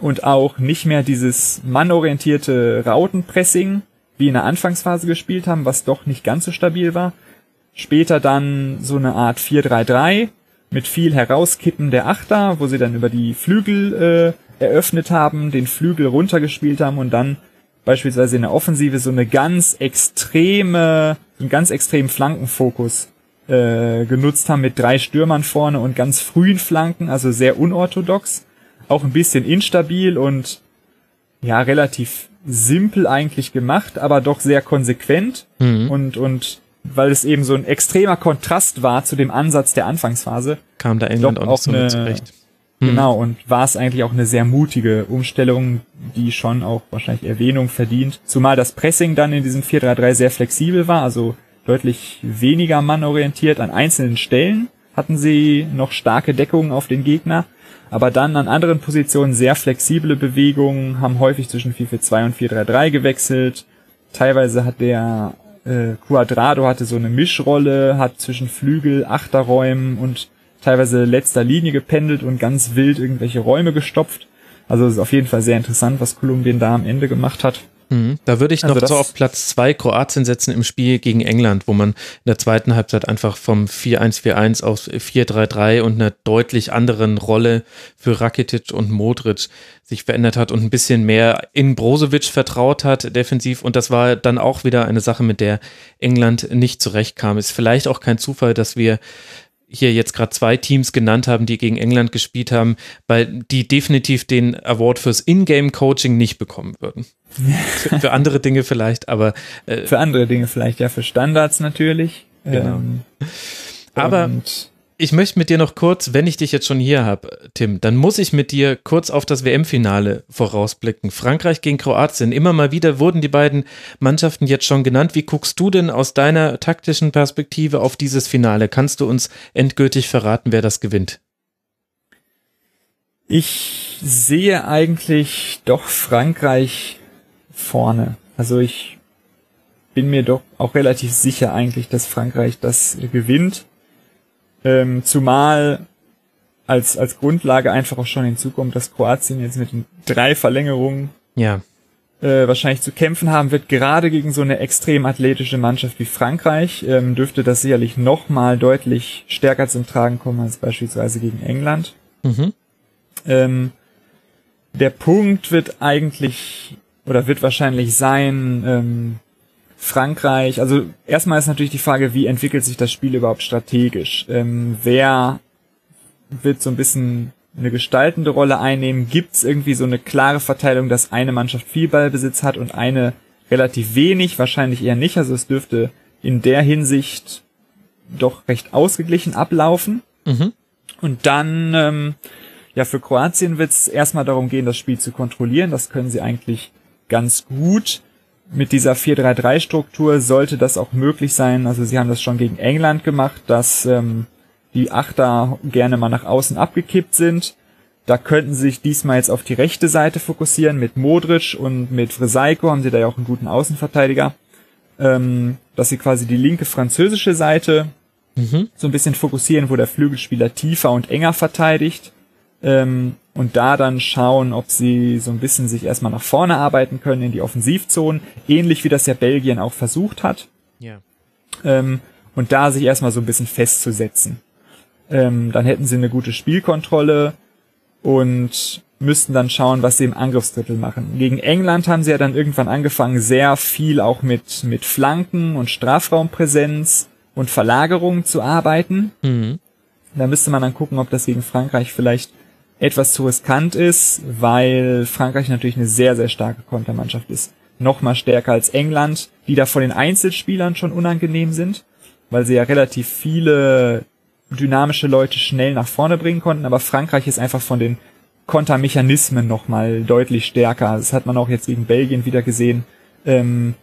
Und auch nicht mehr dieses mannorientierte Rautenpressing wie in der Anfangsphase gespielt haben, was doch nicht ganz so stabil war. Später dann so eine Art 4-3-3 mit viel Herauskippen der Achter, wo sie dann über die Flügel äh, eröffnet haben, den Flügel runtergespielt haben und dann beispielsweise in der Offensive so eine ganz extreme, einen ganz extremen Flankenfokus äh, genutzt haben mit drei Stürmern vorne und ganz frühen Flanken, also sehr unorthodox, auch ein bisschen instabil und ja relativ simpel eigentlich gemacht, aber doch sehr konsequent mhm. und und weil es eben so ein extremer Kontrast war zu dem Ansatz der Anfangsphase, kam da England auch, auch so eine, zurecht. Mhm. Genau, und war es eigentlich auch eine sehr mutige Umstellung, die schon auch wahrscheinlich Erwähnung verdient. Zumal das Pressing dann in diesem 4-3-3 sehr flexibel war, also deutlich weniger mannorientiert. An einzelnen Stellen hatten sie noch starke Deckungen auf den Gegner, aber dann an anderen Positionen sehr flexible Bewegungen, haben häufig zwischen 4-4-2 und 4-3-3 gewechselt. Teilweise hat der äh, Quadrado hatte so eine Mischrolle, hat zwischen Flügel, Achterräumen und teilweise letzter Linie gependelt und ganz wild irgendwelche Räume gestopft. Also es ist auf jeden Fall sehr interessant, was Kolumbien da am Ende gemacht hat. Mhm. Da würde ich noch also so auf Platz zwei Kroatien setzen im Spiel gegen England, wo man in der zweiten Halbzeit einfach vom 4-1-4-1 auf 4-3-3 und einer deutlich anderen Rolle für Rakitic und Modric sich verändert hat und ein bisschen mehr in Brozovic vertraut hat, defensiv. Und das war dann auch wieder eine Sache, mit der England nicht zurechtkam. Ist vielleicht auch kein Zufall, dass wir hier jetzt gerade zwei Teams genannt haben, die gegen England gespielt haben, weil die definitiv den Award fürs Ingame-Coaching nicht bekommen würden. für, für, andere Dinge vielleicht, aber äh, für andere Dinge vielleicht, ja, für Standards natürlich. Genau. Ähm, aber ich möchte mit dir noch kurz, wenn ich dich jetzt schon hier habe, Tim, dann muss ich mit dir kurz auf das WM-Finale vorausblicken. Frankreich gegen Kroatien. Immer mal wieder wurden die beiden Mannschaften jetzt schon genannt. Wie guckst du denn aus deiner taktischen Perspektive auf dieses Finale? Kannst du uns endgültig verraten, wer das gewinnt? Ich sehe eigentlich doch Frankreich vorne. Also ich bin mir doch auch relativ sicher eigentlich, dass Frankreich das gewinnt. Ähm, zumal als, als Grundlage einfach auch schon hinzukommt, dass Kroatien jetzt mit den drei Verlängerungen ja. äh, wahrscheinlich zu kämpfen haben wird, gerade gegen so eine extrem athletische Mannschaft wie Frankreich, ähm, dürfte das sicherlich nochmal deutlich stärker zum Tragen kommen als beispielsweise gegen England. Mhm. Ähm, der Punkt wird eigentlich oder wird wahrscheinlich sein, ähm, Frankreich, also erstmal ist natürlich die Frage, wie entwickelt sich das Spiel überhaupt strategisch? Ähm, wer wird so ein bisschen eine gestaltende Rolle einnehmen? Gibt es irgendwie so eine klare Verteilung, dass eine Mannschaft viel Ballbesitz hat und eine relativ wenig? Wahrscheinlich eher nicht. Also es dürfte in der Hinsicht doch recht ausgeglichen ablaufen. Mhm. Und dann, ähm, ja, für Kroatien wird es erstmal darum gehen, das Spiel zu kontrollieren. Das können sie eigentlich ganz gut mit dieser 4-3-3-Struktur sollte das auch möglich sein. Also sie haben das schon gegen England gemacht, dass ähm, die Achter gerne mal nach außen abgekippt sind. Da könnten sie sich diesmal jetzt auf die rechte Seite fokussieren. Mit Modric und mit Vresaiko haben sie da ja auch einen guten Außenverteidiger. Ähm, dass sie quasi die linke französische Seite mhm. so ein bisschen fokussieren, wo der Flügelspieler tiefer und enger verteidigt. Ähm, und da dann schauen, ob sie so ein bisschen sich erstmal nach vorne arbeiten können in die Offensivzonen, ähnlich wie das ja Belgien auch versucht hat. Ja. Ähm, und da sich erstmal so ein bisschen festzusetzen. Ähm, dann hätten sie eine gute Spielkontrolle und müssten dann schauen, was sie im Angriffsdrittel machen. Gegen England haben sie ja dann irgendwann angefangen, sehr viel auch mit, mit Flanken und Strafraumpräsenz und Verlagerungen zu arbeiten. Mhm. Da müsste man dann gucken, ob das gegen Frankreich vielleicht etwas zu riskant ist, weil Frankreich natürlich eine sehr, sehr starke Kontermannschaft ist. Nochmal stärker als England, die da von den Einzelspielern schon unangenehm sind, weil sie ja relativ viele dynamische Leute schnell nach vorne bringen konnten, aber Frankreich ist einfach von den Kontermechanismen nochmal deutlich stärker. Das hat man auch jetzt gegen Belgien wieder gesehen, ähm,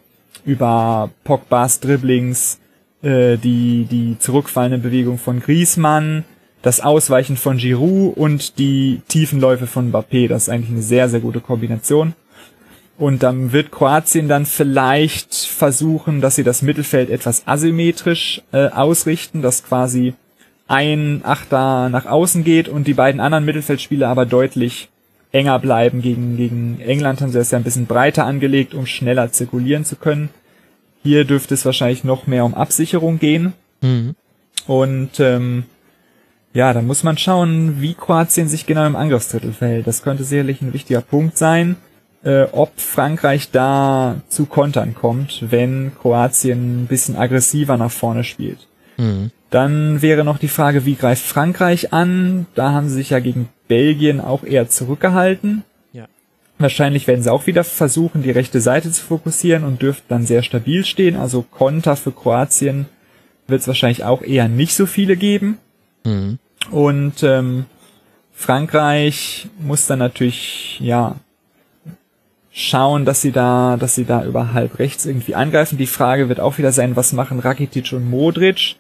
über Pogbas Dribblings, äh, die, die zurückfallende Bewegung von Griezmann, das Ausweichen von Giroud und die Tiefenläufe von Mbappé. Das ist eigentlich eine sehr, sehr gute Kombination. Und dann wird Kroatien dann vielleicht versuchen, dass sie das Mittelfeld etwas asymmetrisch äh, ausrichten, dass quasi ein Achter nach außen geht und die beiden anderen Mittelfeldspieler aber deutlich enger bleiben. Gegen, gegen England haben sie das ja ein bisschen breiter angelegt, um schneller zirkulieren zu können. Hier dürfte es wahrscheinlich noch mehr um Absicherung gehen. Mhm. Und ähm, ja, da muss man schauen, wie Kroatien sich genau im Angriffsdrittel verhält. Das könnte sicherlich ein wichtiger Punkt sein, äh, ob Frankreich da zu Kontern kommt, wenn Kroatien ein bisschen aggressiver nach vorne spielt. Mhm. Dann wäre noch die Frage, wie greift Frankreich an? Da haben sie sich ja gegen Belgien auch eher zurückgehalten. Ja. Wahrscheinlich werden sie auch wieder versuchen, die rechte Seite zu fokussieren und dürften dann sehr stabil stehen. Also Konter für Kroatien wird es wahrscheinlich auch eher nicht so viele geben. Mhm. Und ähm, Frankreich muss dann natürlich, ja, schauen, dass sie da, dass sie da über halb rechts irgendwie angreifen. Die Frage wird auch wieder sein, was machen Rakitic und Modric?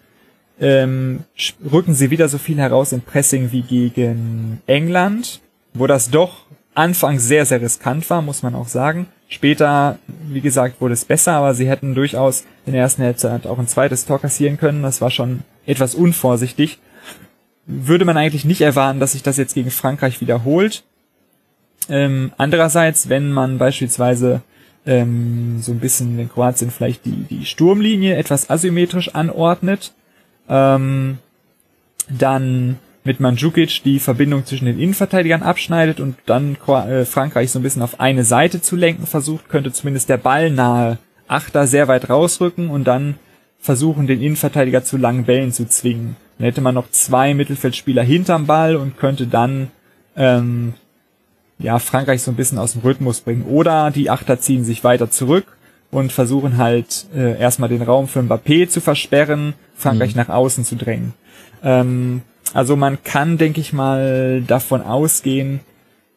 Ähm, rücken sie wieder so viel heraus im Pressing wie gegen England, wo das doch anfangs sehr, sehr riskant war, muss man auch sagen. Später, wie gesagt, wurde es besser, aber sie hätten durchaus in der ersten Halbzeit auch ein zweites Tor kassieren können. Das war schon etwas unvorsichtig. Würde man eigentlich nicht erwarten, dass sich das jetzt gegen Frankreich wiederholt. Ähm, andererseits, wenn man beispielsweise ähm, so ein bisschen in Kroatien vielleicht die, die Sturmlinie etwas asymmetrisch anordnet, ähm, dann mit Mandzukic die Verbindung zwischen den Innenverteidigern abschneidet und dann äh, Frankreich so ein bisschen auf eine Seite zu lenken versucht, könnte zumindest der ballnahe Achter sehr weit rausrücken und dann versuchen, den Innenverteidiger zu langen Bällen zu zwingen. Dann hätte man noch zwei Mittelfeldspieler hinterm Ball und könnte dann ähm, ja Frankreich so ein bisschen aus dem Rhythmus bringen. Oder die Achter ziehen sich weiter zurück und versuchen halt äh, erstmal den Raum für Mbappé zu versperren, Frankreich mhm. nach außen zu drängen. Ähm, also man kann, denke ich mal, davon ausgehen,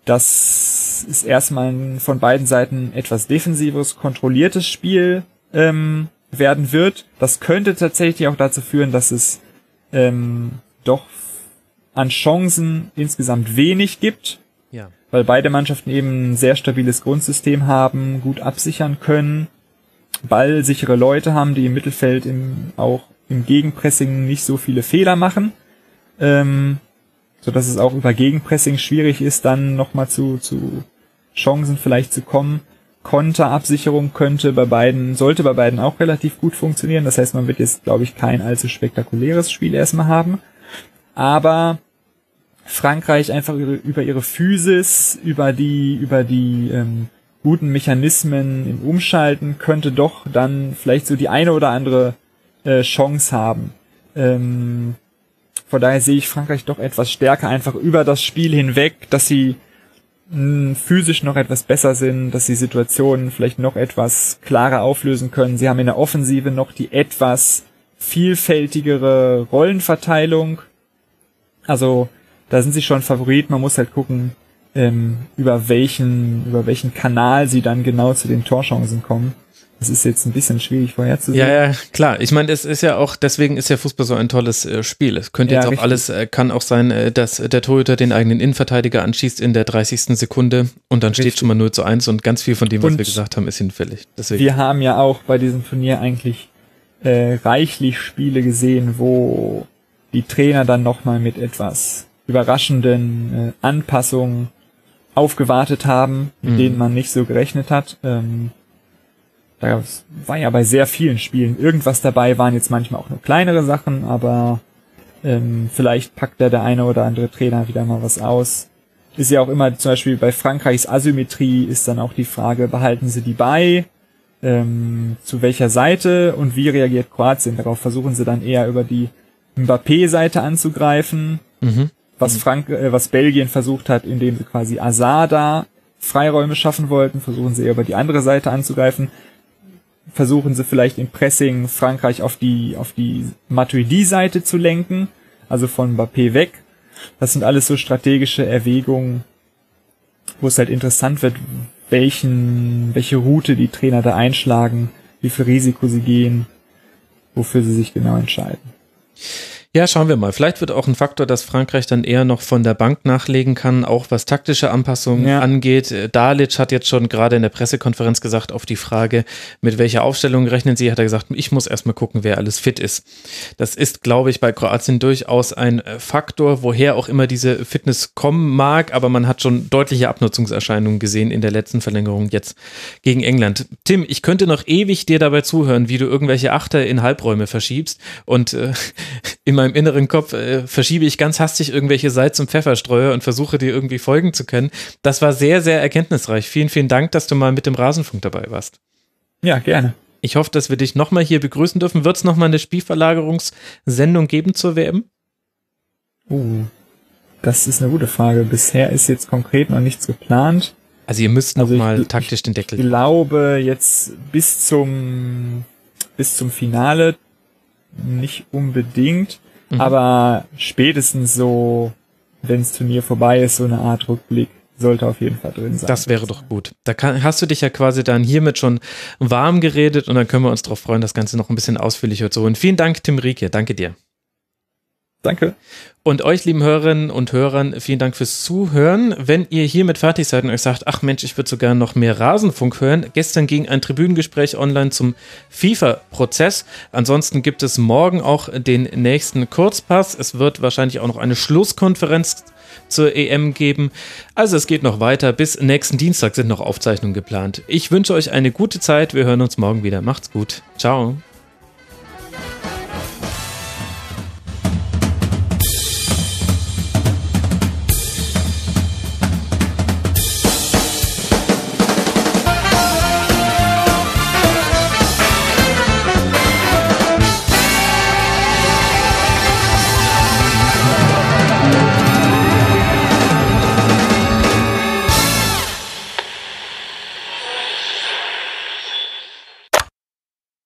dass es erstmal von beiden Seiten etwas defensives, kontrolliertes Spiel ähm, werden wird. Das könnte tatsächlich auch dazu führen, dass es ähm, doch an Chancen insgesamt wenig gibt. Ja. Weil beide Mannschaften eben ein sehr stabiles Grundsystem haben, gut absichern können, ballsichere Leute haben, die im Mittelfeld im, auch im Gegenpressing nicht so viele Fehler machen ähm, so dass es auch über Gegenpressing schwierig ist, dann nochmal zu, zu Chancen vielleicht zu kommen. Konterabsicherung könnte bei beiden, sollte bei beiden auch relativ gut funktionieren. Das heißt, man wird jetzt, glaube ich, kein allzu spektakuläres Spiel erstmal haben. Aber Frankreich einfach über ihre Physis, über die, über die ähm, guten Mechanismen im Umschalten könnte doch dann vielleicht so die eine oder andere äh, Chance haben. Ähm, von daher sehe ich Frankreich doch etwas stärker einfach über das Spiel hinweg, dass sie physisch noch etwas besser sind, dass sie Situationen vielleicht noch etwas klarer auflösen können. Sie haben in der Offensive noch die etwas vielfältigere Rollenverteilung. Also da sind sie schon Favorit. Man muss halt gucken, ähm, über welchen über welchen Kanal sie dann genau zu den Torchancen kommen. Das ist jetzt ein bisschen schwierig vorherzusehen. Ja, ja, klar. Ich meine, es ist ja auch, deswegen ist ja Fußball so ein tolles äh, Spiel. Es könnte ja, jetzt auch richtig. alles, äh, kann auch sein, äh, dass der Torhüter den eigenen Innenverteidiger anschießt in der 30. Sekunde und dann richtig. steht schon mal 0 zu 1 und ganz viel von dem, was und wir gesagt haben, ist hinfällig. Deswegen. Wir haben ja auch bei diesem Turnier eigentlich reichlich Spiele gesehen, wo die Trainer dann nochmal mit etwas überraschenden Anpassungen aufgewartet haben, mit mhm. denen man nicht so gerechnet hat. Ähm, da war ja bei sehr vielen Spielen irgendwas dabei, waren jetzt manchmal auch nur kleinere Sachen, aber ähm, vielleicht packt da der eine oder andere Trainer wieder mal was aus. Ist ja auch immer zum Beispiel bei Frankreichs Asymmetrie ist dann auch die Frage, behalten sie die bei? Ähm, zu welcher Seite und wie reagiert Kroatien? Darauf versuchen sie dann eher über die Mbappé-Seite anzugreifen, mhm. was Frank, äh, was Belgien versucht hat, indem sie quasi Asada Freiräume schaffen wollten, versuchen sie eher über die andere Seite anzugreifen versuchen sie vielleicht im Pressing Frankreich auf die, auf die Matuidi-Seite zu lenken, also von Mbappé weg. Das sind alles so strategische Erwägungen, wo es halt interessant wird, welchen, welche Route die Trainer da einschlagen, wie viel Risiko sie gehen, wofür sie sich genau entscheiden. Ja, schauen wir mal. Vielleicht wird auch ein Faktor, dass Frankreich dann eher noch von der Bank nachlegen kann, auch was taktische Anpassungen ja. angeht. Dalic hat jetzt schon gerade in der Pressekonferenz gesagt, auf die Frage, mit welcher Aufstellung rechnen Sie, hat er gesagt, ich muss erstmal gucken, wer alles fit ist. Das ist, glaube ich, bei Kroatien durchaus ein äh, Faktor, woher auch immer diese Fitness kommen mag, aber man hat schon deutliche Abnutzungserscheinungen gesehen in der letzten Verlängerung jetzt gegen England. Tim, ich könnte noch ewig dir dabei zuhören, wie du irgendwelche Achter in Halbräume verschiebst und äh, in meinem inneren Kopf äh, verschiebe ich ganz hastig irgendwelche Salz- und Pfefferstreuer und versuche dir irgendwie folgen zu können. Das war sehr, sehr erkenntnisreich. Vielen, vielen Dank, dass du mal mit dem Rasenfunk dabei warst. Ja, gerne. Ich hoffe, dass wir dich nochmal hier begrüßen dürfen. Wird es nochmal eine Spielverlagerungssendung geben zur WM? Uh, das ist eine gute Frage. Bisher ist jetzt konkret noch nichts geplant. Also ihr müsst noch also mal taktisch den Deckel. Ich glaube jetzt bis zum bis zum Finale nicht unbedingt, mhm. aber spätestens so, wenn das Turnier vorbei ist, so eine Art Rückblick sollte auf jeden Fall drin sein. Das wäre doch gut. Da kann, hast du dich ja quasi dann hiermit schon warm geredet und dann können wir uns darauf freuen, das Ganze noch ein bisschen ausführlicher zu holen. Vielen Dank, Tim Rieke. Danke dir. Danke. Und euch, lieben Hörerinnen und Hörern, vielen Dank fürs Zuhören. Wenn ihr hiermit fertig seid und euch sagt, ach Mensch, ich würde sogar noch mehr Rasenfunk hören, gestern ging ein Tribünengespräch online zum FIFA-Prozess. Ansonsten gibt es morgen auch den nächsten Kurzpass. Es wird wahrscheinlich auch noch eine Schlusskonferenz zur EM geben. Also es geht noch weiter. Bis nächsten Dienstag sind noch Aufzeichnungen geplant. Ich wünsche euch eine gute Zeit. Wir hören uns morgen wieder. Macht's gut. Ciao.